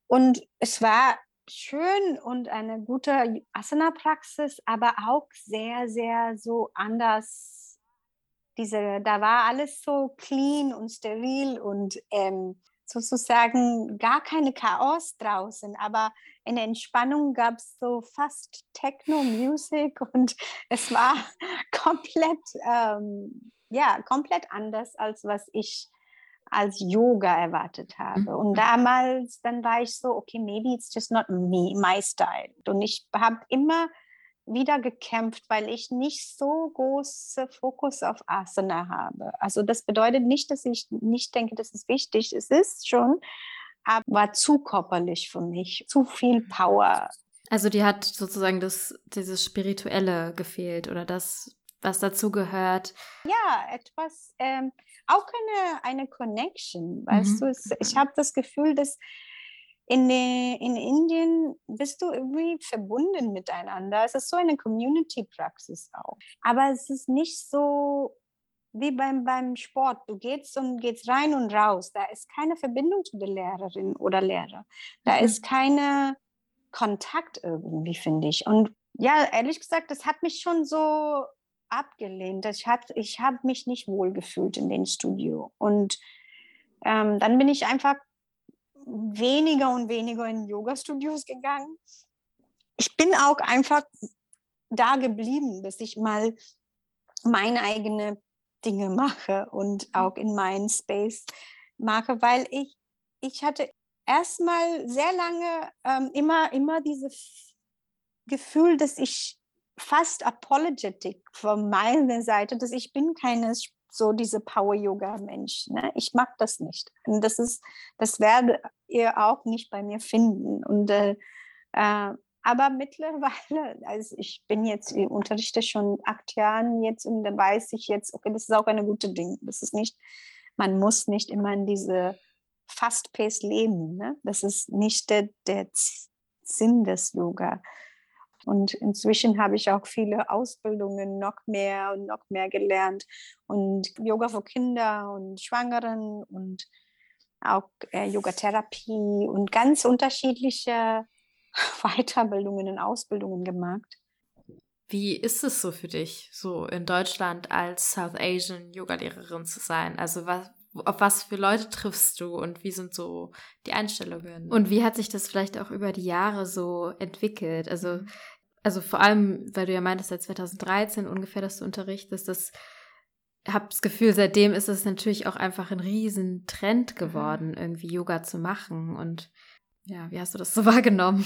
S3: und es war schön und eine gute Asana-Praxis, aber auch sehr, sehr so anders. Diese, da war alles so clean und steril und ähm, sozusagen gar keine Chaos draußen, aber in der Entspannung gab es so fast Techno-Music und es war komplett, ähm, ja, komplett anders, als was ich als Yoga erwartet habe. Mhm. Und damals, dann war ich so, okay, maybe it's just not me, my style. Und ich habe immer wieder gekämpft, weil ich nicht so große Fokus auf Asana habe. Also das bedeutet nicht, dass ich nicht denke, das ist wichtig. Es ist schon, aber war zu körperlich für mich, zu viel Power.
S1: Also die hat sozusagen das, dieses Spirituelle gefehlt oder das, was dazu gehört.
S3: Ja, etwas, ähm, auch eine, eine Connection, weißt mhm. du? Es, ich habe das Gefühl, dass in, de, in Indien bist du irgendwie verbunden miteinander. Es ist so eine Community-Praxis auch. Aber es ist nicht so wie beim, beim Sport. Du gehst und gehst rein und raus. Da ist keine Verbindung zu der Lehrerin oder Lehrer. Da mhm. ist keine Kontakt irgendwie, finde ich. Und ja, ehrlich gesagt, das hat mich schon so abgelehnt. Ich habe ich hab mich nicht wohl gefühlt in dem Studio. Und ähm, dann bin ich einfach weniger und weniger in Yoga-Studios gegangen. Ich bin auch einfach da geblieben, dass ich mal meine eigenen Dinge mache und mhm. auch in meinen Space mache, weil ich, ich hatte erstmal sehr lange ähm, immer, immer dieses Gefühl, dass ich fast apologetic von meiner Seite, dass ich bin keine so diese Power-Yoga-Mensch. Ne? Ich mag das nicht. Und das ist, das werdet ihr auch nicht bei mir finden. Und äh, äh, aber mittlerweile, also ich bin jetzt, ich unterrichte schon acht Jahren jetzt und dann weiß ich jetzt, okay, das ist auch eine gute Ding. Das ist nicht, man muss nicht immer in diese Fast-Pace leben. Ne? Das ist nicht der, der Sinn des Yoga. Und inzwischen habe ich auch viele Ausbildungen noch mehr und noch mehr gelernt. Und Yoga für Kinder und Schwangeren und auch äh, Yogatherapie und ganz unterschiedliche Weiterbildungen und Ausbildungen gemacht.
S2: Wie ist es so für dich, so in Deutschland als South Asian Yogalehrerin zu sein? Also was, auf was für Leute triffst du und wie sind so die Einstellungen?
S1: Und wie hat sich das vielleicht auch über die Jahre so entwickelt? Also also vor allem, weil du ja meintest, seit 2013 ungefähr, dass du unterrichtest, das habe das Gefühl, seitdem ist es natürlich auch einfach ein Riesentrend mhm. geworden, mhm. irgendwie Yoga zu machen. Und ja, wie hast du das so wahrgenommen?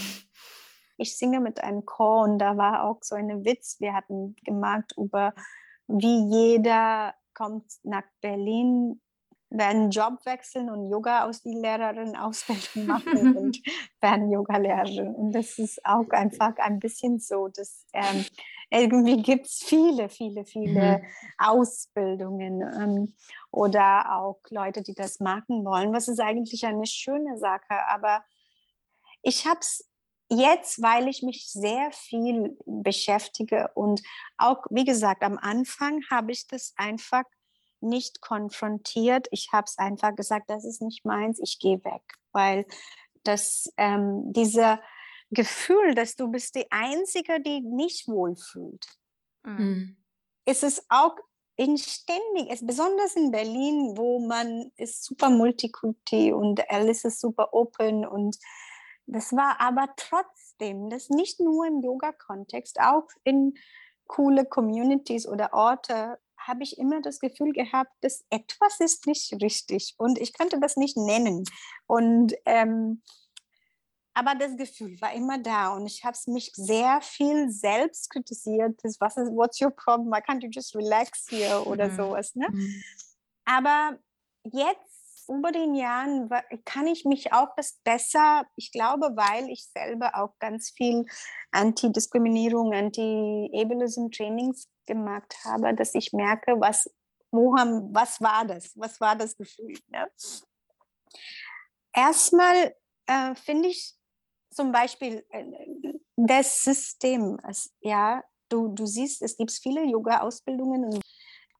S3: Ich singe mit einem Chor und da war auch so ein Witz. Wir hatten gemacht über, wie jeder kommt nach Berlin werden Job wechseln und Yoga aus die Lehrerin Ausbildung machen und werden Yoga-Lehrerin. Und das ist auch einfach ein bisschen so, dass ähm, irgendwie gibt es viele, viele, viele mhm. Ausbildungen ähm, oder auch Leute, die das machen wollen, was ist eigentlich eine schöne Sache. Aber ich habe es jetzt, weil ich mich sehr viel beschäftige und auch, wie gesagt, am Anfang habe ich das einfach nicht konfrontiert. Ich habe es einfach gesagt, das ist nicht meins, ich gehe weg, weil das ähm, dieser Gefühl, dass du bist die Einzige, die nicht wohlfühlt, mhm. ist es auch in ständig, ist besonders in Berlin, wo man ist super multikulti und alles ist super open und das war aber trotzdem, das nicht nur im Yoga-Kontext, auch in coole Communities oder Orte habe ich immer das Gefühl gehabt, dass etwas ist nicht richtig und ich könnte das nicht nennen. Und ähm, aber das Gefühl war immer da und ich habe mich sehr viel selbst kritisiert. Das, was ist, what's your problem? Why can't you just relax here oder mhm. sowas. Ne? Mhm. Aber jetzt über den Jahren kann ich mich auch das besser, ich glaube, weil ich selber auch ganz viel Anti-Diskriminierung, Anti-Ableism-Trainings gemacht habe, dass ich merke, was, wo was war das? Was war das Gefühl? Ne? Erstmal äh, finde ich zum Beispiel äh, das System, es, ja, du, du siehst, es gibt viele Yoga-Ausbildungen und,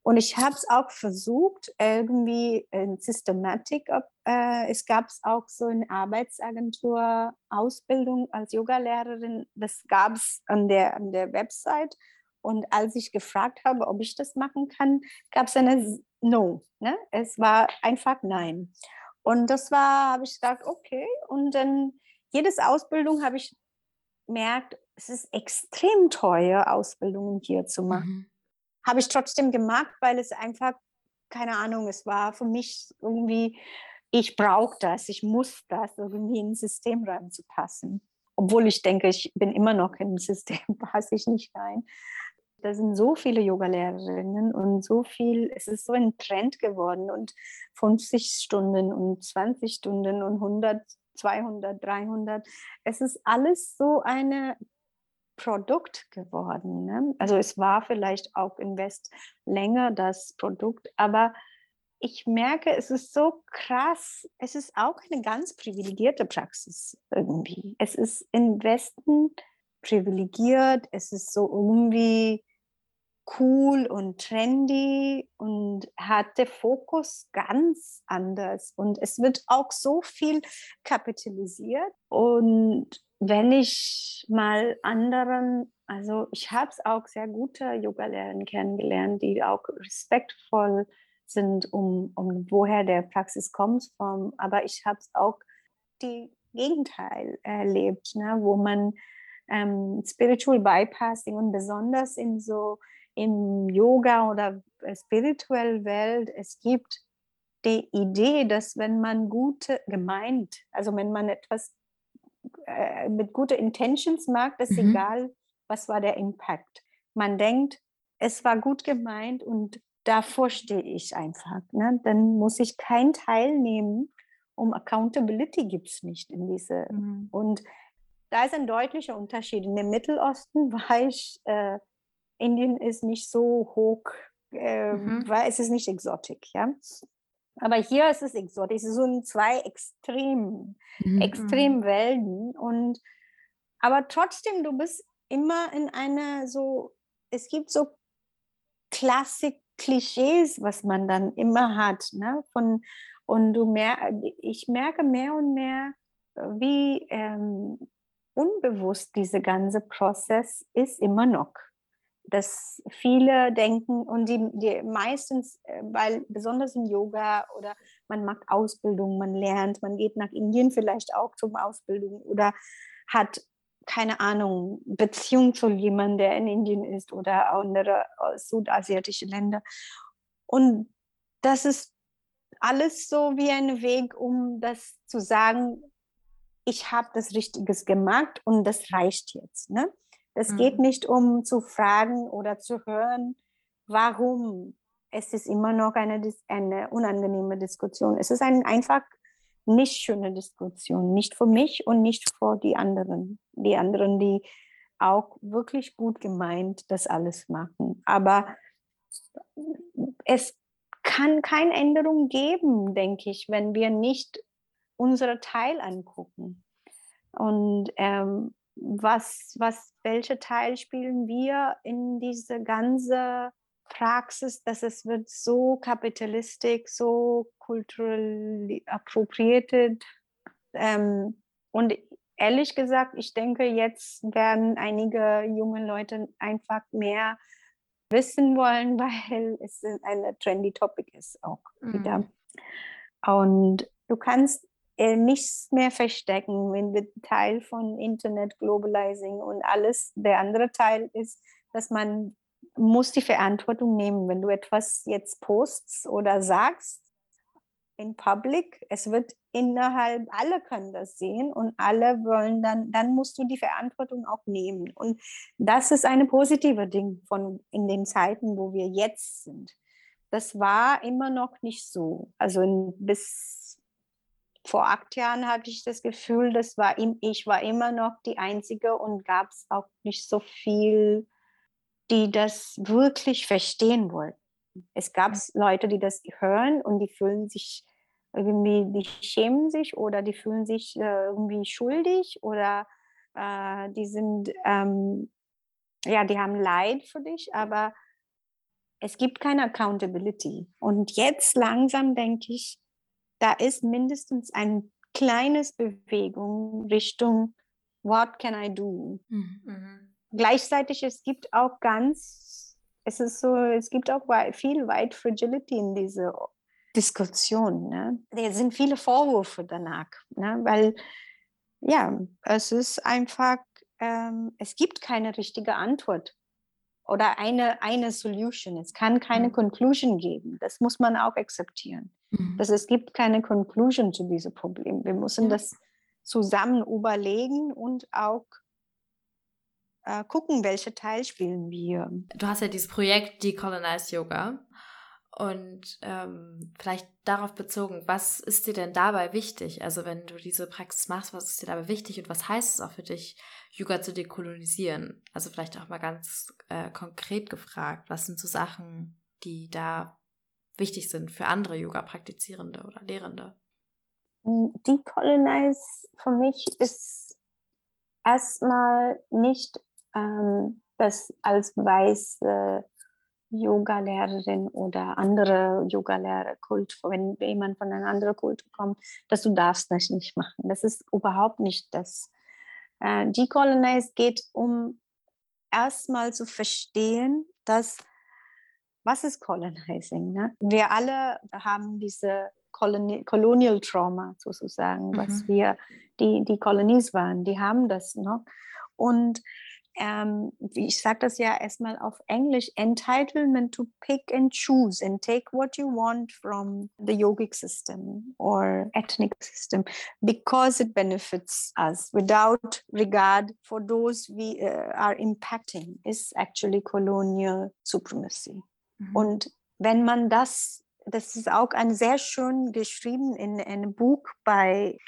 S3: und ich habe es auch versucht, irgendwie in Systematik, äh, es gab auch so eine Arbeitsagentur-Ausbildung als Yogalehrerin, das gab es an der, an der Website und als ich gefragt habe, ob ich das machen kann, gab es eine No. Ne? Es war einfach Nein. Und das war, habe ich gesagt, okay. Und dann jedes Ausbildung habe ich gemerkt, es ist extrem teuer, Ausbildungen hier zu machen. Mhm. Habe ich trotzdem gemacht, weil es einfach, keine Ahnung, es war für mich irgendwie, ich brauche das, ich muss das irgendwie in ein System reinzupassen. Obwohl ich denke, ich bin immer noch in ein System, passe ich nicht rein. Da sind so viele Yogalehrerinnen und so viel, es ist so ein Trend geworden und 50 Stunden und 20 Stunden und 100, 200, 300. Es ist alles so ein Produkt geworden. Ne? Also es war vielleicht auch in West länger das Produkt, aber ich merke, es ist so krass. Es ist auch eine ganz privilegierte Praxis irgendwie. Es ist im Westen privilegiert. Es ist so irgendwie cool und trendy und hat der Fokus ganz anders. Und es wird auch so viel kapitalisiert. Und wenn ich mal anderen, also ich habe es auch sehr gute Yoga-Lehrer kennengelernt, die auch respektvoll sind, um, um woher der Praxis kommt. Vom, aber ich habe es auch die Gegenteil erlebt, ne, wo man ähm, Spiritual Bypassing und besonders in so im Yoga oder spirituellen Welt, es gibt die Idee, dass wenn man gute gemeint, also wenn man etwas äh, mit guten Intentions macht, ist mhm. egal, was war der Impact. Man denkt, es war gut gemeint und davor stehe ich einfach. Ne? Dann muss ich keinen teilnehmen. Um Accountability gibt es nicht in diese. Mhm. Und da ist ein deutlicher Unterschied. In dem Mittelosten war ich, äh, Indien ist nicht so hoch, äh, mhm. weil es ist nicht exotisch, ja. Aber hier ist es exotisch. Es ein zwei extrem, mhm. extrem Welten. Und aber trotzdem, du bist immer in einer so, es gibt so Klassik, Klischees, was man dann immer hat, ne? Von, und du mer ich merke mehr und mehr, wie ähm, unbewusst dieser ganze Prozess ist immer noch. Dass viele denken und die, die meistens, äh, weil besonders im Yoga oder man macht Ausbildung, man lernt, man geht nach Indien vielleicht auch zum Ausbildung oder hat keine Ahnung, Beziehung zu jemandem, der in Indien ist oder andere äh, südasiatische Länder. Und das ist alles so wie ein Weg, um das zu sagen, ich habe das Richtiges gemacht und das reicht jetzt. Ne? Es mhm. geht nicht um zu fragen oder zu hören, warum. Es ist immer noch eine, eine unangenehme Diskussion. Es ist ein, einfach nicht schöne Diskussion, nicht für mich und nicht für die anderen. Die anderen, die auch wirklich gut gemeint das alles machen. Aber es kann keine Änderung geben, denke ich, wenn wir nicht unsere Teil angucken. Und ähm, was, was, welche Teil spielen wir in diese ganze Praxis, dass es wird so kapitalistisch, so kulturell appropriated. Ähm, und ehrlich gesagt, ich denke, jetzt werden einige junge Leute einfach mehr wissen wollen, weil es ein trendy Topic ist auch mhm. wieder. Und du kannst nichts mehr verstecken, wenn wir Teil von Internet Globalizing und alles. Der andere Teil ist, dass man muss die Verantwortung nehmen, wenn du etwas jetzt postst oder sagst in Public. Es wird innerhalb, alle können das sehen und alle wollen dann, dann musst du die Verantwortung auch nehmen. Und das ist eine positive Ding von in den Zeiten, wo wir jetzt sind. Das war immer noch nicht so. Also bis vor acht Jahren hatte ich das Gefühl, das war ich war immer noch die Einzige und gab es auch nicht so viel, die das wirklich verstehen wollten. Es gab Leute, die das hören und die fühlen sich irgendwie, die schämen sich oder die fühlen sich äh, irgendwie schuldig oder äh, die sind, ähm, ja, die haben Leid für dich, aber es gibt keine Accountability. Und jetzt langsam denke ich, da ist mindestens ein kleines Bewegung Richtung What can I do? Mhm. mhm. Gleichzeitig es gibt auch ganz, es ist so, es gibt auch viel White Fragility in dieser Diskussion. Ne? Da sind viele Vorwürfe danach, ne? weil ja, es ist einfach, ähm, es gibt keine richtige Antwort oder eine, eine Solution. Es kann keine mhm. Conclusion geben. Das muss man auch akzeptieren. Mhm. Dass es gibt keine Conclusion zu diesem Problem. Wir müssen ja. das zusammen überlegen und auch äh, gucken, welche Teil spielen wir.
S2: Du hast ja dieses Projekt Decolonize Yoga. Und ähm, vielleicht darauf bezogen, was ist dir denn dabei wichtig? Also wenn du diese Praxis machst, was ist dir dabei wichtig und was heißt es auch für dich, Yoga zu dekolonisieren? Also vielleicht auch mal ganz äh, konkret gefragt, was sind so Sachen, die da wichtig sind für andere Yoga-Praktizierende oder Lehrende?
S3: Decolonize für mich ist erstmal nicht ähm, das als weiße Yoga-Lehrerin oder andere Yoga-Lehrer, Kult, wenn jemand von einer anderen Kultur kommt, dass du darfst das nicht machen. Das ist überhaupt nicht das. Äh, Decolonize geht um erstmal zu verstehen, dass was ist Colonizing? Ne? Wir alle haben diese Coloni Colonial Trauma sozusagen, mhm. was wir, die, die Kolonies waren, die haben das noch. Und ähm, ich sage das ja erstmal auf Englisch, entitlement to pick and choose and take what you want from the yogic system or ethnic system because it benefits us without regard for those we uh, are impacting is actually colonial supremacy. Mhm. Und wenn man das, das ist auch ein sehr schön geschrieben in einem Buch bei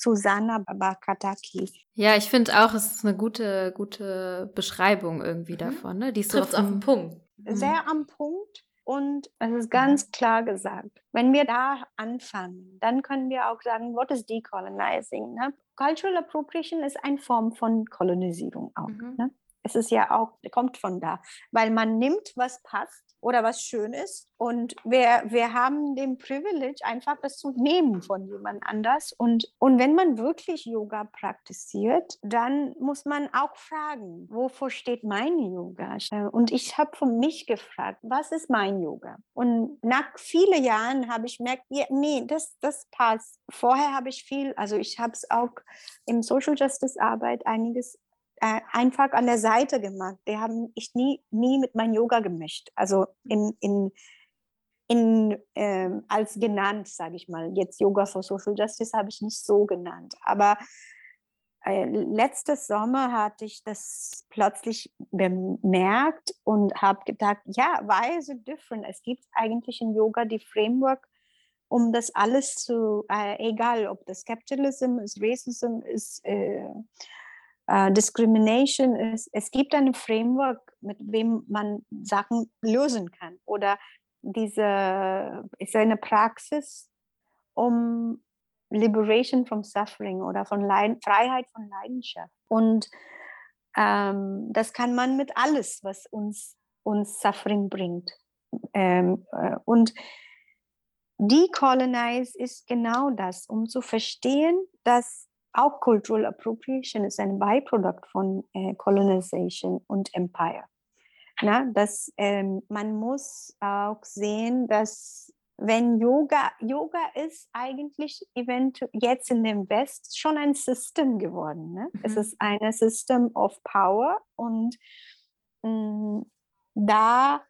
S3: Susanna Bakataki.
S1: Ja, ich finde auch, es ist eine gute, gute Beschreibung irgendwie mhm. davon. Ne? Die ist so auf den Punkt.
S3: Sehr am Punkt. Und es ist ganz klar gesagt, wenn wir da anfangen, dann können wir auch sagen, what is decolonizing? Ne? Cultural Appropriation ist eine Form von Kolonisierung auch. Mhm. Ne? Es ist ja auch, kommt von da, weil man nimmt, was passt oder was schön ist. Und wir, wir haben den Privilege, einfach das zu nehmen von jemand anders. Und, und wenn man wirklich Yoga praktiziert, dann muss man auch fragen, wovor steht mein Yoga? Und ich habe von mich gefragt, was ist mein Yoga? Und nach vielen Jahren habe ich gemerkt, ja, nee, das, das passt. Vorher habe ich viel, also ich habe es auch im Social Justice Arbeit einiges äh, einfach an der Seite gemacht. Die haben ich nie, nie mit meinem Yoga gemischt. Also in, in, in, ähm, als genannt, sage ich mal. Jetzt Yoga for Social Justice habe ich nicht so genannt. Aber äh, letztes Sommer hatte ich das plötzlich bemerkt und habe gedacht, ja, why is it different? Es gibt eigentlich in Yoga die Framework, um das alles zu, äh, egal ob das Capitalism ist, Racism ist, äh, äh, Discrimination ist, es gibt ein Framework, mit dem man Sachen lösen kann. Oder diese ist eine Praxis, um Liberation from Suffering oder von Leid Freiheit von Leidenschaft. Und ähm, das kann man mit alles, was uns, uns Suffering bringt. Ähm, äh, und Decolonize ist genau das, um zu verstehen, dass auch Cultural Appropriation ist ein Byproduct von äh, Colonization und Empire. Na, dass ähm, man muss auch sehen, dass wenn Yoga, Yoga ist eigentlich eventuell jetzt in dem West schon ein System geworden. Ne? Mhm. Es ist ein System of Power und mh, mm, da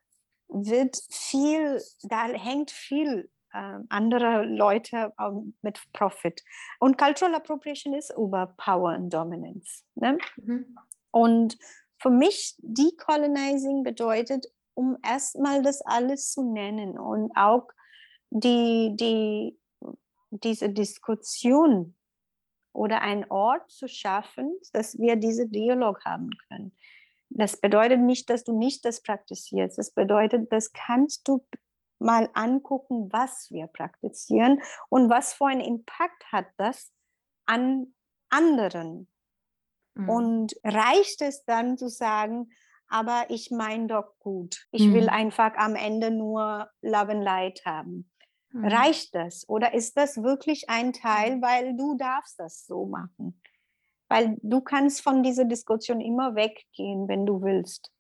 S3: wird viel, da hängt viel äh, andere Leute äh, mit Profit. Und Cultural Appropriation ist über Power and Dominance. Ne? Mhm. Und für mich, Decolonizing bedeutet, um erstmal das alles zu nennen und auch die, die, diese Diskussion oder einen Ort zu schaffen, dass wir diese Dialog haben können. Das bedeutet nicht, dass du nicht das praktizierst. Das bedeutet, das kannst du mal angucken, was wir praktizieren und was für einen Impact hat das an anderen. Mhm. Und reicht es dann zu sagen, aber ich meine doch gut. Ich mhm. will einfach am Ende nur Love and Light haben. Mhm. Reicht das? Oder ist das wirklich ein Teil, mhm. weil du darfst das so machen? Weil du kannst von dieser Diskussion immer weggehen, wenn du willst.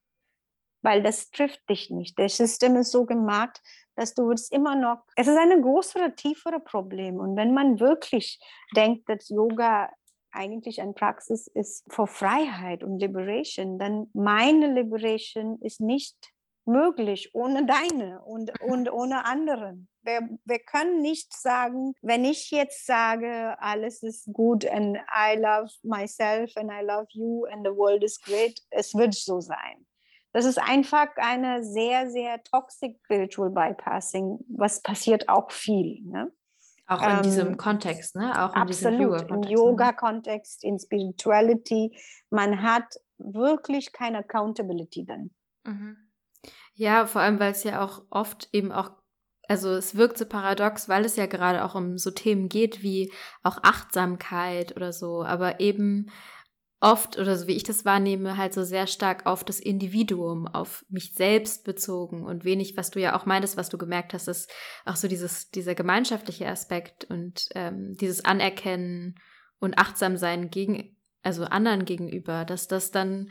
S3: Weil das trifft dich nicht. Das System ist so gemacht, dass du es immer noch, es ist ein größere, tiefere Problem. Und wenn man wirklich denkt, dass Yoga eigentlich eine Praxis ist für Freiheit und Liberation, dann meine Liberation ist nicht möglich ohne deine und, und ohne anderen. Wir, wir können nicht sagen, wenn ich jetzt sage, alles ist gut and I love myself and I love you and the world is great, es wird so sein. Das ist einfach eine sehr, sehr toxic Spiritual Bypassing, was passiert auch viel. Ne?
S1: Auch in ähm, diesem Kontext, ne? Auch in
S3: absolut, im ne? Yoga-Kontext, in Spirituality. Man hat wirklich keine Accountability dann.
S1: Mhm. Ja, vor allem, weil es ja auch oft eben auch, also es wirkt so paradox, weil es ja gerade auch um so Themen geht wie auch Achtsamkeit oder so, aber eben oft oder so wie ich das wahrnehme, halt so sehr stark auf das Individuum, auf mich selbst bezogen und wenig, was du ja auch meintest, was du gemerkt hast, ist auch so dieses, dieser gemeinschaftliche Aspekt und ähm, dieses Anerkennen und Achtsamsein gegen, also anderen gegenüber, dass das dann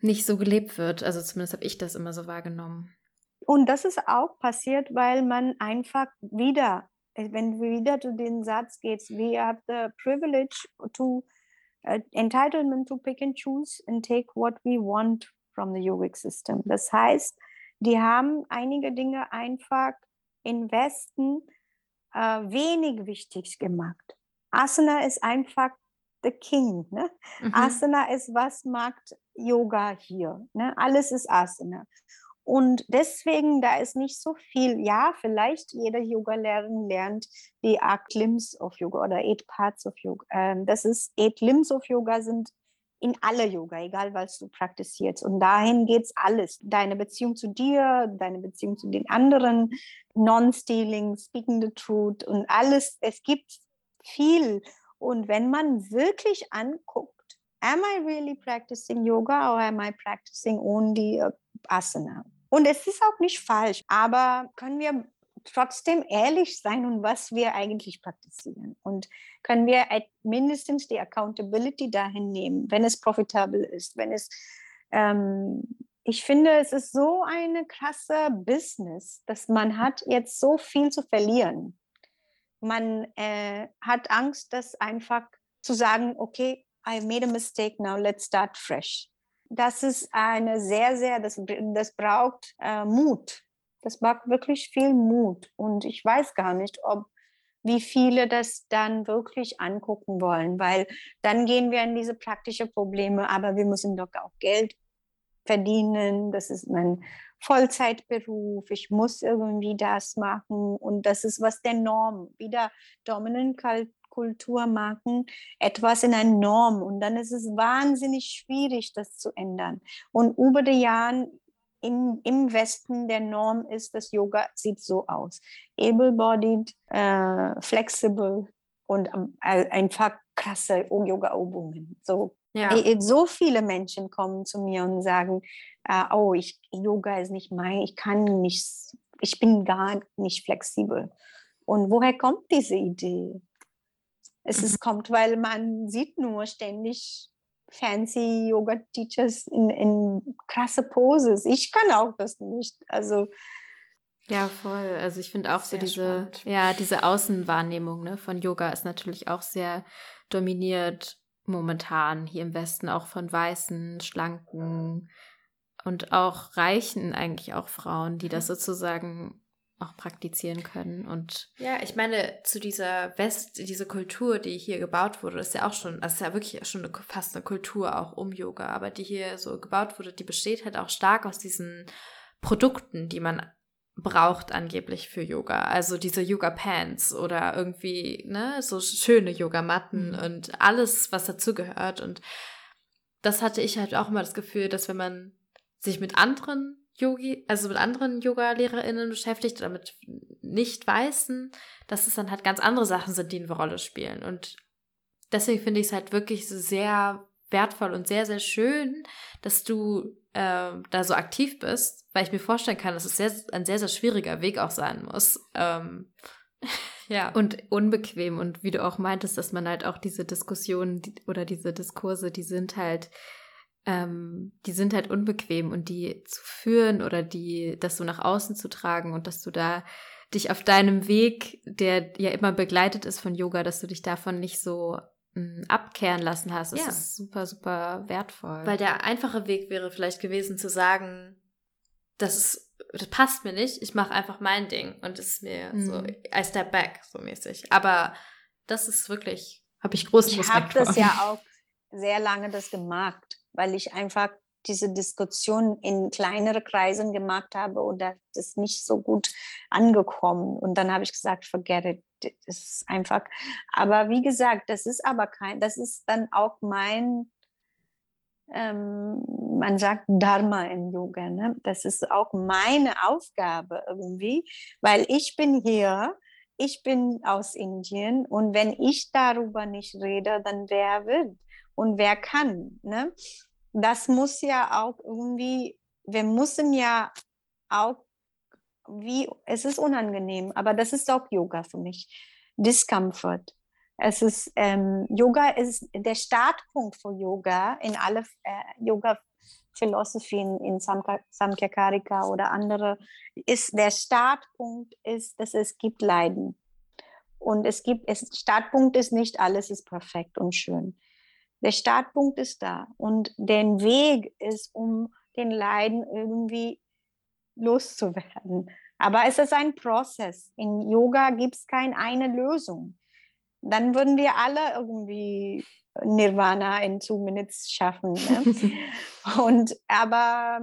S1: nicht so gelebt wird. Also zumindest habe ich das immer so wahrgenommen.
S3: Und das ist auch passiert, weil man einfach wieder, wenn wir wieder zu den Satz geht, we have the privilege to uh, entitlement to pick and choose and take what we want from the yogic system. Das heißt, die haben einige Dinge einfach im Westen äh, wenig wichtig gemacht. Asana ist einfach the king. Ne? Mhm. Asana ist, was macht Yoga hier? Ne? Alles ist Asana. Und deswegen, da ist nicht so viel, ja, vielleicht jeder Yoga-Lehrerin lernt die Acht Limbs of Yoga oder Eight Parts of Yoga. Ähm, das ist, Eight Limbs of Yoga sind in alle Yoga, egal was du praktizierst. Und dahin geht es alles. Deine Beziehung zu dir, deine Beziehung zu den anderen, Non-Stealing, Speaking the Truth und alles. Es gibt viel. Und wenn man wirklich anguckt, am I really practicing yoga or am I practicing only asana? Und es ist auch nicht falsch, aber können wir trotzdem ehrlich sein und was wir eigentlich praktizieren. Und können wir mindestens die Accountability dahin nehmen, wenn es profitabel ist, wenn es, ähm, ich finde, es ist so eine krasse Business, dass man hat jetzt so viel zu verlieren. Man äh, hat Angst, das einfach zu sagen, okay, I made a mistake, now let's start fresh das ist eine sehr, sehr, das, das braucht äh, Mut. Das braucht wirklich viel Mut. Und ich weiß gar nicht, ob wie viele das dann wirklich angucken wollen, weil dann gehen wir in diese praktischen Probleme, aber wir müssen doch auch Geld verdienen, das ist mein Vollzeitberuf, ich muss irgendwie das machen. Und das ist was der Norm, wieder Dominant Kulturmarken etwas in eine Norm und dann ist es wahnsinnig schwierig, das zu ändern. Und über die Jahre im, im Westen der Norm ist, das Yoga sieht so aus. Able-bodied, äh, flexible und äh, einfach krasse Yoga-Übungen. So, ja. so viele Menschen kommen zu mir und sagen, äh, oh, ich, Yoga ist nicht mein, ich kann nicht, ich bin gar nicht flexibel. Und woher kommt diese Idee? Es ist, mhm. kommt, weil man sieht nur ständig fancy Yoga-Teachers in, in krasse Poses. Ich kann auch das nicht. Also
S1: ja, voll. Also ich finde auch so diese, spannend. ja, diese Außenwahrnehmung ne, von Yoga ist natürlich auch sehr dominiert momentan hier im Westen, auch von weißen, schlanken und auch reichen eigentlich auch Frauen, die das sozusagen auch praktizieren können. Und
S2: ja, ich meine, zu dieser West, diese Kultur, die hier gebaut wurde, ist ja auch schon, das ist ja wirklich schon eine, fast eine Kultur auch um Yoga, aber die hier so gebaut wurde, die besteht halt auch stark aus diesen Produkten, die man braucht angeblich für Yoga. Also diese Yoga Pants oder irgendwie, ne, so schöne Yogamatten mhm. und alles, was dazugehört. Und das hatte ich halt auch immer das Gefühl, dass wenn man sich mit anderen Yogi, also mit anderen Yoga-LehrerInnen beschäftigt oder mit Nicht-Weißen, dass es dann halt ganz andere Sachen sind, die eine Rolle spielen. Und deswegen finde ich es halt wirklich sehr wertvoll und sehr, sehr schön, dass du äh, da so aktiv bist, weil ich mir vorstellen kann, dass es sehr, ein sehr, sehr schwieriger Weg auch sein muss. Ähm,
S1: ja. Und unbequem. Und wie du auch meintest, dass man halt auch diese Diskussionen oder diese Diskurse, die sind halt ähm, die sind halt unbequem und die zu führen oder die, das so nach außen zu tragen und dass du da dich auf deinem Weg, der ja immer begleitet ist von Yoga, dass du dich davon nicht so mh, hm, abkehren lassen hast. Das ja. ist super, super wertvoll.
S2: Weil der einfache Weg wäre vielleicht gewesen zu sagen, das ist, das passt mir nicht, ich mache einfach mein Ding und es ist mir mhm. so, I step back, so mäßig. Aber das ist wirklich, habe ich großen
S3: ich Respekt Ich habe das ja auch sehr lange das gemacht weil ich einfach diese Diskussion in kleinere Kreisen gemacht habe oder das nicht so gut angekommen. Und dann habe ich gesagt, forget it. Das ist einfach. Aber wie gesagt, das ist aber kein, das ist dann auch mein, ähm, man sagt Dharma in Yoga. Ne? Das ist auch meine Aufgabe irgendwie, weil ich bin hier, ich bin aus Indien und wenn ich darüber nicht rede, dann wer will und wer kann. Ne? Das muss ja auch irgendwie, wir müssen ja auch, wie, es ist unangenehm, aber das ist auch Yoga für mich. Discomfort. Es ist, ähm, Yoga ist der Startpunkt für Yoga in alle äh, Yoga-Philosophien in Samkhya oder andere, ist der Startpunkt ist, dass es gibt Leiden. Und es gibt, es, Startpunkt ist nicht alles ist perfekt und schön. Der Startpunkt ist da und der Weg ist, um den Leiden irgendwie loszuwerden. Aber es ist ein Prozess. In Yoga gibt es keine eine Lösung. Dann würden wir alle irgendwie Nirvana in two minutes schaffen. Ne? und aber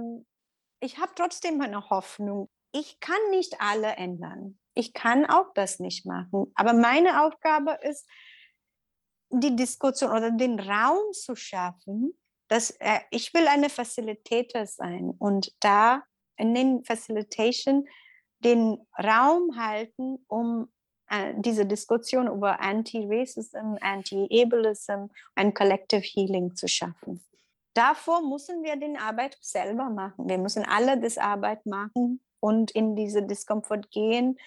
S3: ich habe trotzdem eine Hoffnung. Ich kann nicht alle ändern. Ich kann auch das nicht machen. Aber meine Aufgabe ist, die Diskussion oder den Raum zu schaffen, dass äh, ich will eine Facilitator sein und da in den Facilitation den Raum halten, um äh, diese Diskussion über Anti-Racism, Anti-Ableism, ein Collective Healing zu schaffen. Davor müssen wir den Arbeit selber machen. Wir müssen alle das Arbeit machen und in diese Diskomfort gehen.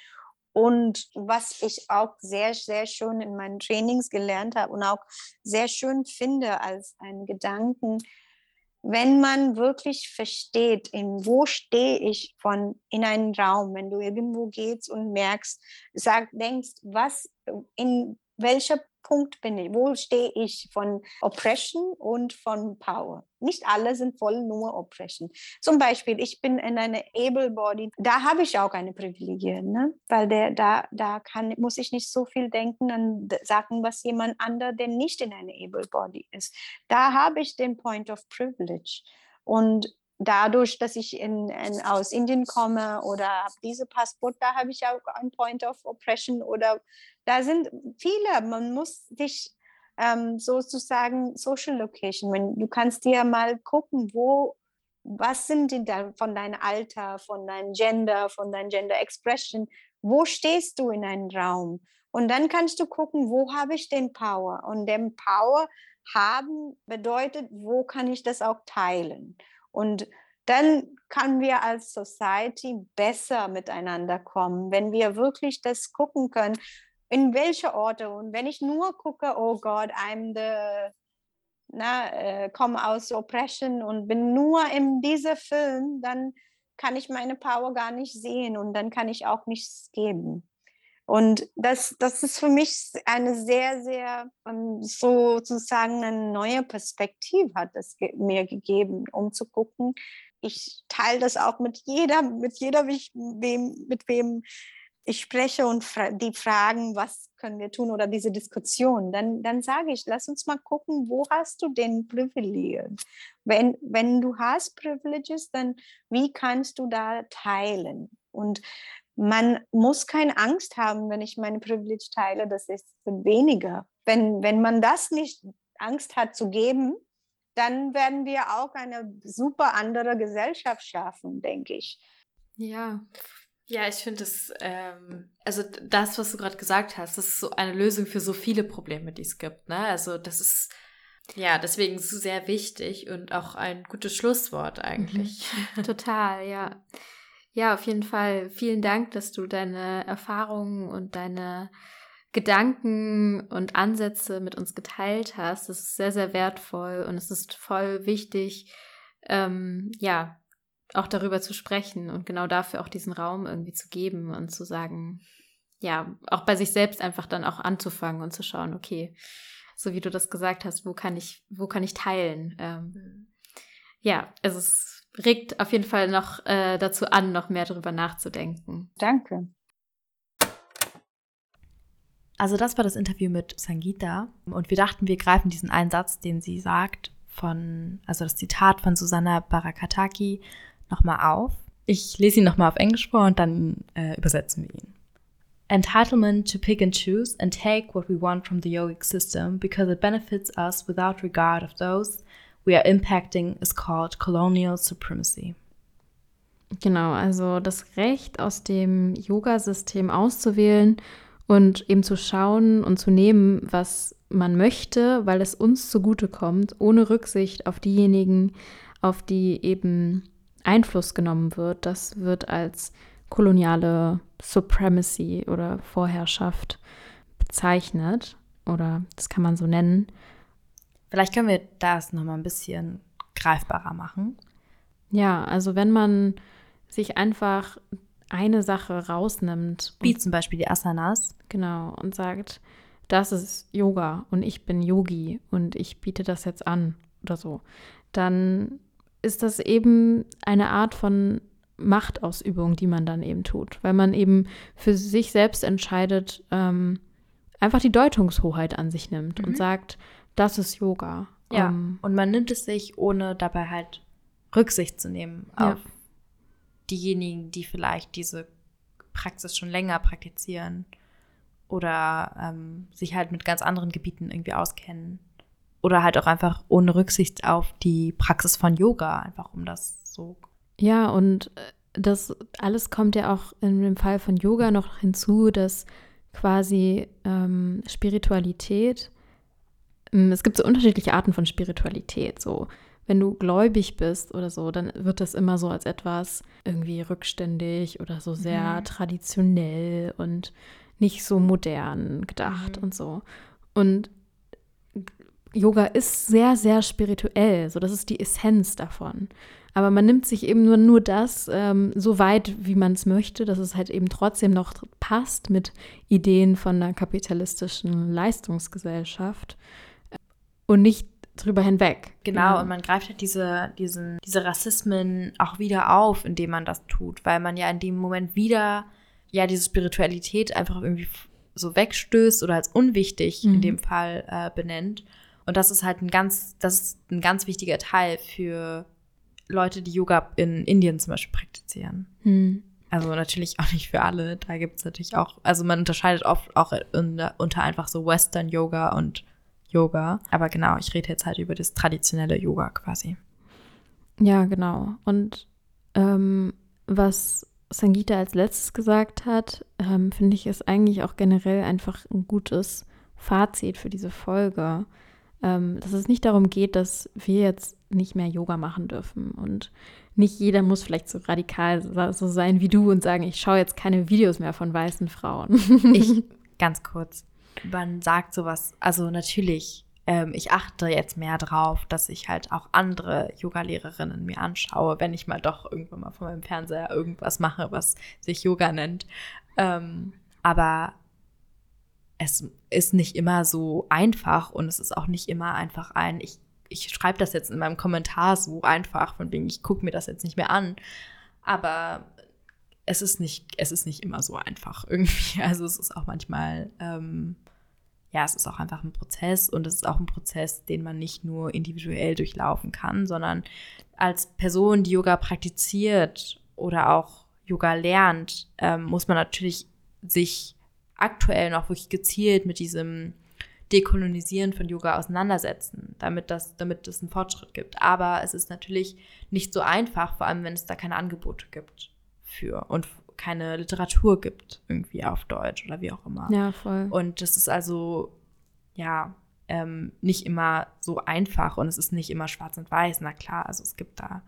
S3: Und was ich auch sehr, sehr schön in meinen Trainings gelernt habe und auch sehr schön finde als einen Gedanken, wenn man wirklich versteht, in wo stehe ich von in einem Raum, wenn du irgendwo gehst und merkst, sag, denkst, was in welcher Punkt bin ich, wo stehe ich von Oppression und von Power. Nicht alle sind voll nur Oppression. Zum Beispiel, ich bin in einer Able Body, da habe ich auch eine Privilegien, ne? weil der, da, da kann, muss ich nicht so viel denken und sagen, was jemand anderer, der nicht in einer Able Body ist. Da habe ich den Point of Privilege. Und dadurch, dass ich in, in, aus Indien komme oder habe diese Passport, da habe ich auch ein Point of Oppression oder da sind viele. Man muss dich ähm, sozusagen Social Location, wenn, du kannst dir mal gucken, wo, was sind die da von deinem Alter, von deinem Gender, von deinem Gender Expression, wo stehst du in einem Raum? Und dann kannst du gucken, wo habe ich den Power? Und den Power haben bedeutet, wo kann ich das auch teilen? Und dann können wir als Society besser miteinander kommen, wenn wir wirklich das gucken können, in welche Orte. Und wenn ich nur gucke, oh Gott, I'm the, na, äh, komme aus Oppression und bin nur in diesem Film, dann kann ich meine Power gar nicht sehen und dann kann ich auch nichts geben. Und das, das ist für mich eine sehr, sehr um, sozusagen eine neue Perspektive hat es ge mir gegeben, um zu gucken. Ich teile das auch mit jeder, mit jeder, wem, mit wem ich spreche und fra die fragen, was können wir tun oder diese Diskussion, dann, dann sage ich, lass uns mal gucken, wo hast du den Privileg? Wenn, wenn du hast Privileges, dann wie kannst du da teilen? Und man muss keine Angst haben, wenn ich meine Privilege teile, das ist weniger. Wenn, wenn man das nicht Angst hat zu geben, dann werden wir auch eine super andere Gesellschaft schaffen, denke ich.
S2: Ja, ja, ich finde es, ähm, also das, was du gerade gesagt hast, das ist so eine Lösung für so viele Probleme, die es gibt. Ne? Also das ist ja deswegen so sehr wichtig und auch ein gutes Schlusswort eigentlich.
S1: Mhm. Total, ja. Ja, auf jeden Fall. Vielen Dank, dass du deine Erfahrungen und deine Gedanken und Ansätze mit uns geteilt hast. Das ist sehr, sehr wertvoll und es ist voll wichtig, ähm, ja, auch darüber zu sprechen und genau dafür auch diesen Raum irgendwie zu geben und zu sagen, ja, auch bei sich selbst einfach dann auch anzufangen und zu schauen, okay, so wie du das gesagt hast, wo kann ich, wo kann ich teilen? Ähm, mhm. ja, es regt auf jeden Fall noch äh, dazu an, noch mehr darüber nachzudenken.
S3: Danke.
S2: Also das war das Interview mit Sangita und wir dachten, wir greifen diesen einen Satz, den sie sagt, von, also das Zitat von Susanna Barakataki nochmal auf. Ich lese ihn nochmal auf Englisch vor und dann äh, übersetzen wir ihn. Entitlement to pick and choose and take what we want from the yogic system because it benefits us without regard of those we are impacting is called colonial supremacy.
S1: Genau, also das Recht aus dem Yoga-System auszuwählen und eben zu schauen und zu nehmen, was man möchte, weil es uns zugutekommt, ohne Rücksicht auf diejenigen, auf die eben Einfluss genommen wird, das wird als koloniale Supremacy oder Vorherrschaft bezeichnet oder das kann man so nennen.
S2: Vielleicht können wir das nochmal ein bisschen greifbarer machen.
S1: Ja, also wenn man sich einfach eine Sache rausnimmt.
S2: Wie zum Beispiel die Asanas.
S1: Genau, und sagt, das ist Yoga und ich bin Yogi und ich biete das jetzt an oder so. Dann ist das eben eine Art von Machtausübung, die man dann eben tut, weil man eben für sich selbst entscheidet, ähm, einfach die Deutungshoheit an sich nimmt mhm. und sagt, das ist Yoga.
S2: Ja, um, ähm, und man nimmt es sich, ohne dabei halt Rücksicht zu nehmen auf diejenigen, die vielleicht diese Praxis schon länger praktizieren oder ähm, sich halt mit ganz anderen Gebieten irgendwie auskennen. Oder halt auch einfach ohne Rücksicht auf die Praxis von Yoga, einfach um das so.
S1: Ja, und äh, das alles kommt ja auch in dem Fall von Yoga noch hinzu, dass quasi ähm, Spiritualität, es gibt so unterschiedliche Arten von Spiritualität. So, wenn du gläubig bist oder so, dann wird das immer so als etwas irgendwie rückständig oder so sehr mhm. traditionell und nicht so modern gedacht mhm. und so. Und Yoga ist sehr, sehr spirituell. So, das ist die Essenz davon. Aber man nimmt sich eben nur, nur das ähm, so weit, wie man es möchte, dass es halt eben trotzdem noch passt mit Ideen von einer kapitalistischen Leistungsgesellschaft und nicht drüber hinweg.
S2: Genau, ja. und man greift halt diese, diesen, diese Rassismen auch wieder auf, indem man das tut, weil man ja in dem Moment wieder ja diese Spiritualität einfach irgendwie so wegstößt oder als unwichtig mhm. in dem Fall äh, benennt. Und das ist halt ein ganz, das ist ein ganz wichtiger Teil für Leute, die Yoga in Indien zum Beispiel praktizieren. Mhm. Also natürlich auch nicht für alle. Da gibt es natürlich auch, also man unterscheidet oft auch in, unter einfach so Western Yoga und Yoga. Aber genau, ich rede jetzt halt über das traditionelle Yoga quasi.
S1: Ja, genau. Und ähm, was Sangita als letztes gesagt hat, ähm, finde ich, ist eigentlich auch generell einfach ein gutes Fazit für diese Folge. Ähm, dass es nicht darum geht, dass wir jetzt nicht mehr Yoga machen dürfen. Und nicht jeder muss vielleicht so radikal so sein wie du und sagen, ich schaue jetzt keine Videos mehr von weißen Frauen.
S2: ich, ganz kurz, man sagt sowas, also natürlich ähm, ich achte jetzt mehr drauf, dass ich halt auch andere Yoga-Lehrerinnen mir anschaue, wenn ich mal doch irgendwann mal von meinem Fernseher irgendwas mache, was sich Yoga nennt. Ähm, aber es ist nicht immer so einfach und es ist auch nicht immer einfach ein, ich, ich schreibe das jetzt in meinem Kommentar so einfach, von wegen, ich gucke mir das jetzt nicht mehr an. Aber es ist nicht, es ist nicht immer so einfach irgendwie. Also es ist auch manchmal ähm, ja, es ist auch einfach ein Prozess und es ist auch ein Prozess, den man nicht nur individuell durchlaufen kann, sondern als Person, die Yoga praktiziert oder auch Yoga lernt, ähm, muss man natürlich sich aktuell noch wirklich gezielt mit diesem Dekolonisieren von Yoga auseinandersetzen, damit das, damit es einen Fortschritt gibt. Aber es ist natürlich nicht so einfach, vor allem wenn es da keine Angebote gibt für und keine Literatur gibt, irgendwie auf Deutsch oder wie auch immer.
S1: Ja, voll.
S2: Und das ist also, ja, ähm, nicht immer so einfach und es ist nicht immer schwarz und weiß. Na klar, also es gibt da,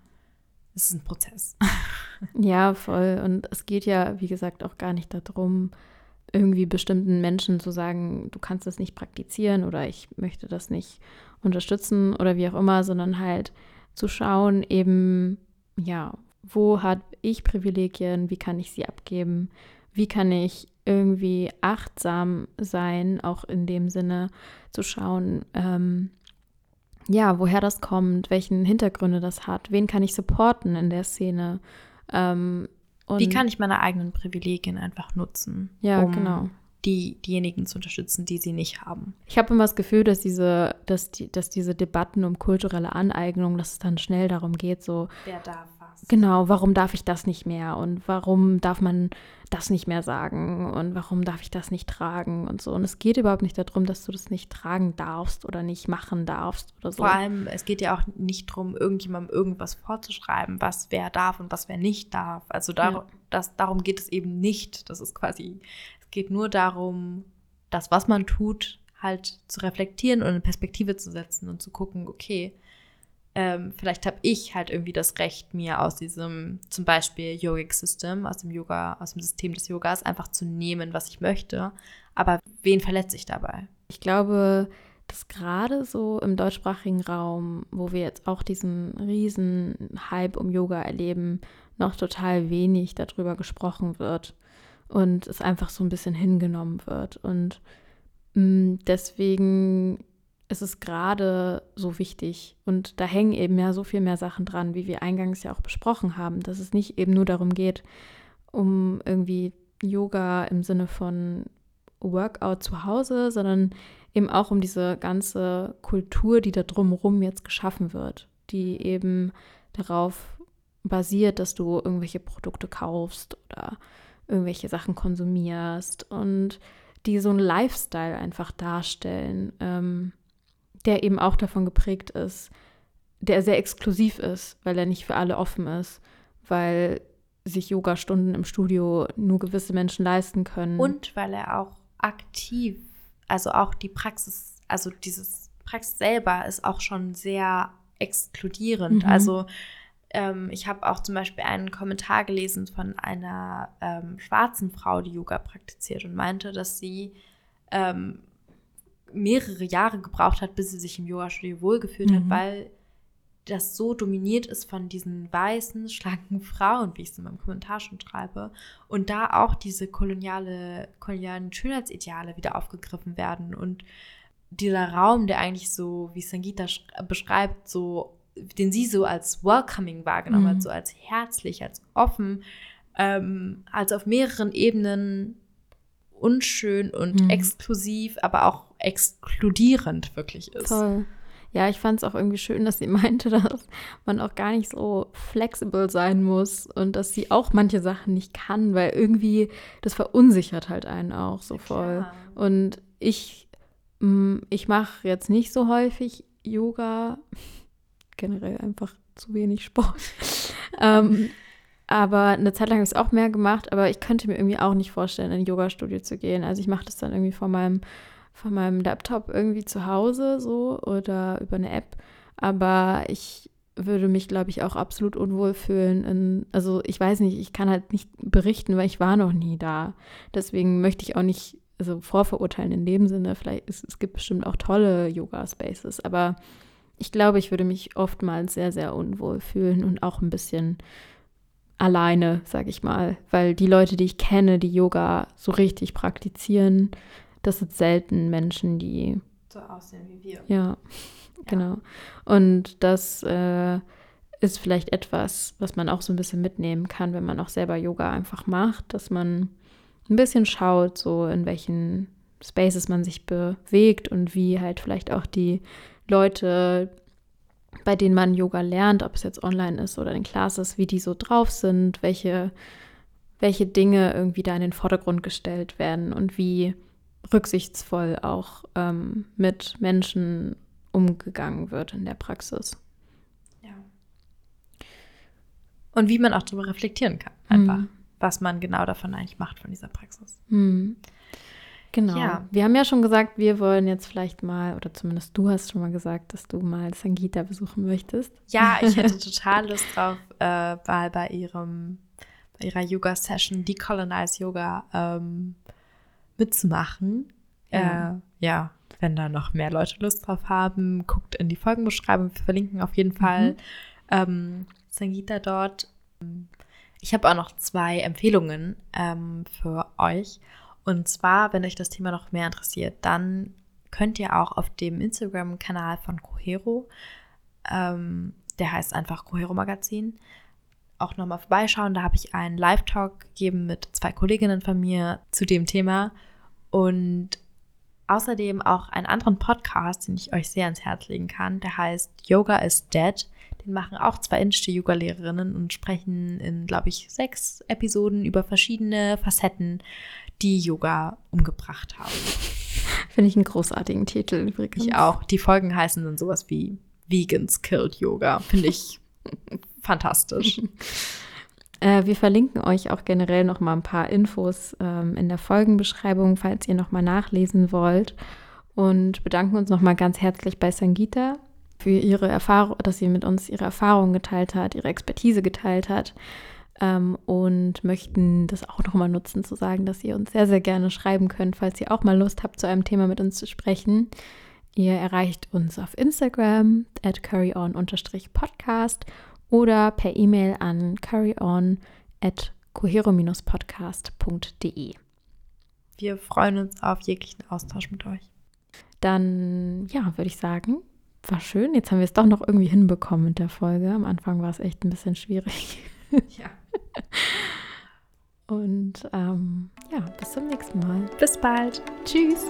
S2: es ist ein Prozess.
S1: ja, voll. Und es geht ja, wie gesagt, auch gar nicht darum, irgendwie bestimmten Menschen zu sagen, du kannst das nicht praktizieren oder ich möchte das nicht unterstützen oder wie auch immer, sondern halt zu schauen, eben, ja, wo habe ich Privilegien, wie kann ich sie abgeben, wie kann ich irgendwie achtsam sein, auch in dem Sinne zu schauen, ähm, ja, woher das kommt, welchen Hintergründe das hat, wen kann ich supporten in der Szene. Ähm,
S2: wie kann ich meine eigenen Privilegien einfach nutzen?
S1: Ja, um genau
S2: die, diejenigen zu unterstützen, die sie nicht haben.
S1: Ich habe immer das Gefühl, dass diese, dass, die, dass diese Debatten um kulturelle Aneignung, dass es dann schnell darum geht, so.
S2: Wer darf was?
S1: Genau, warum darf ich das nicht mehr? Und warum darf man das nicht mehr sagen? Und warum darf ich das nicht tragen? Und so. Und es geht überhaupt nicht darum, dass du das nicht tragen darfst oder nicht machen darfst oder so.
S2: Vor allem, es geht ja auch nicht darum, irgendjemandem irgendwas vorzuschreiben, was wer darf und was wer nicht darf. Also dar ja. das, darum geht es eben nicht. Das ist quasi geht nur darum, das, was man tut, halt zu reflektieren und in Perspektive zu setzen und zu gucken, okay, ähm, vielleicht habe ich halt irgendwie das Recht, mir aus diesem zum Beispiel Yogic System, aus dem Yoga, aus dem System des Yogas einfach zu nehmen, was ich möchte. Aber wen verletze ich dabei?
S1: Ich glaube, dass gerade so im deutschsprachigen Raum, wo wir jetzt auch diesen riesen Hype um Yoga erleben, noch total wenig darüber gesprochen wird und es einfach so ein bisschen hingenommen wird. Und mh, mm, deswegen ist es gerade so wichtig. Und da hängen eben ja so viel mehr Sachen dran, wie wir eingangs ja auch besprochen haben, dass es nicht eben nur darum geht, um irgendwie Yoga im Sinne von Workout zu Hause, sondern eben auch um diese ganze Kultur, die da drumherum jetzt geschaffen wird, die eben darauf basiert, dass du irgendwelche Produkte kaufst oder irgendwelche Sachen konsumierst und die so einen Lifestyle einfach darstellen, ähm, der eben auch davon geprägt ist, der sehr exklusiv ist, weil er nicht für alle offen ist, weil sich Yoga-Stunden im Studio nur gewisse Menschen leisten können.
S2: Und weil er auch aktiv, also auch die Praxis, also dieses Praxis selber ist auch schon sehr exkludierend.
S1: Mhm.
S2: Also ähm, ich habe auch zum Beispiel einen Kommentar gelesen von einer ähm, schwarzen Frau, die Yoga praktiziert und meinte, dass sie ähm, mehrere Jahre gebraucht hat, bis sie sich im Yoga-Studio wohlgefühlt hat,
S1: Mhm.
S2: weil das so dominiert ist von diesen weißen, schlanken Frauen, wie ich es in meinem Kommentar schon schreibe. Und da auch diese koloniale, kolonialen Schönheitsideale wieder aufgegriffen werden. Und dieser Raum, der eigentlich so, wie Sangita sch- beschreibt, so, den sie so als welcoming wahrgenommen
S1: Mhm.
S2: hat, so als herzlich, als offen, ähm, als auf mehreren Ebenen unschön und
S1: Mhm.
S2: exklusiv, aber auch exkludierend wirklich ist.
S1: Toll. Ja, ich fand es auch irgendwie schön, dass sie meinte, dass man auch gar nicht so flexibel sein muss und dass sie auch manche Sachen nicht kann, weil irgendwie das verunsichert halt einen auch so voll.
S2: Klar.
S1: Und ich, mm, ich mache jetzt nicht so häufig Yoga, generell einfach zu wenig Sport. ähm, aber eine Zeit lang habe ich es auch mehr gemacht, aber ich könnte mir irgendwie auch nicht vorstellen, in ein Yoga-Studio zu gehen. Also ich mache das dann irgendwie vor meinem, von meinem Laptop irgendwie zu Hause so oder über eine App. Aber ich würde mich, glaube ich, auch absolut unwohl fühlen. In, also ich weiß nicht, ich kann halt nicht berichten, weil ich war noch nie da. Deswegen möchte ich auch nicht also vorverurteilen in dem Sinne. Vielleicht es, es gibt bestimmt auch tolle Yoga-Spaces, aber ich glaube, ich würde mich oftmals sehr, sehr unwohl fühlen und auch ein bisschen alleine, sage ich mal, weil die Leute, die ich kenne, die Yoga so richtig praktizieren, das sind selten Menschen, die
S2: So aussehen wie wir.
S1: ja, genau. Und das äh, ist vielleicht etwas, was man auch so ein bisschen mitnehmen kann, wenn man auch selber Yoga einfach macht, dass man ein bisschen schaut, so in welchen Spaces man sich bewegt und wie halt vielleicht auch die Leute, bei denen man Yoga lernt, ob es jetzt online ist oder in Classes, wie die so drauf sind, welche, welche Dinge irgendwie da in den Vordergrund gestellt werden und wie rücksichtsvoll auch ähm, mit Menschen umgegangen wird in der Praxis.
S2: Ja. Und wie man auch darüber reflektieren kann, einfach,
S1: Mhm.
S2: was man genau davon eigentlich macht von dieser Praxis.
S1: Hm. Genau.
S2: Ja.
S1: Wir haben ja schon gesagt, wir wollen jetzt vielleicht mal, oder zumindest du hast schon mal gesagt, dass du mal Sangita besuchen möchtest.
S2: Ja, ich hätte total Lust drauf, äh, mal bei ihrem, bei ihrer Yoga-Session Decolonize Yoga ähm, mitzumachen.
S1: Ja.
S2: Äh, ja, wenn da noch mehr Leute Lust drauf haben, guckt in die Folgenbeschreibung. Wir verlinken auf jeden Fall ähm, Sangita dort. Ich habe auch noch zwei Empfehlungen ähm, für euch. Und zwar, wenn euch das Thema noch mehr interessiert, dann könnt ihr auch auf dem Instagram-Kanal von Cohero, ähm, der heißt einfach Cohero Magazin, auch nochmal vorbeischauen. Da habe ich einen Live-Talk gegeben mit zwei Kolleginnen von mir zu dem Thema. Und außerdem auch einen anderen Podcast, den ich euch sehr ans Herz legen kann. Der heißt Yoga is Dead. Den machen auch zwei indische Yoga-Lehrerinnen und sprechen in, glaube ich, sechs Episoden über verschiedene Facetten, die Yoga umgebracht haben.
S1: Finde ich einen großartigen Titel übrigens.
S2: Ich auch. Die Folgen heißen dann sowas wie Vegans Killed Yoga. Finde ich fantastisch.
S1: Äh, wir verlinken euch auch generell noch mal ein paar Infos ähm, in der Folgenbeschreibung, falls ihr noch mal nachlesen wollt. Und bedanken uns noch mal ganz herzlich bei Sangita für ihre Erfahrung, dass sie mit uns ihre Erfahrungen geteilt hat, ihre Expertise geteilt hat. Ähm, und möchten das auch noch mal nutzen, zu sagen, dass ihr uns sehr, sehr gerne schreiben könnt, falls ihr auch mal Lust habt, zu einem Thema mit uns zu sprechen. Ihr erreicht uns auf Instagram at curryon-podcast oder per E-Mail an curryon at cohero-podcast.de.
S2: Wir freuen uns auf jeglichen Austausch mit euch.
S1: Dann, ja, würde ich sagen, war schön. Jetzt haben wir es doch noch irgendwie hinbekommen mit der Folge. Am Anfang war es echt ein bisschen schwierig.
S2: Ja.
S1: Und ähm, ja, bis zum nächsten Mal.
S2: Bis bald.
S1: Tschüss.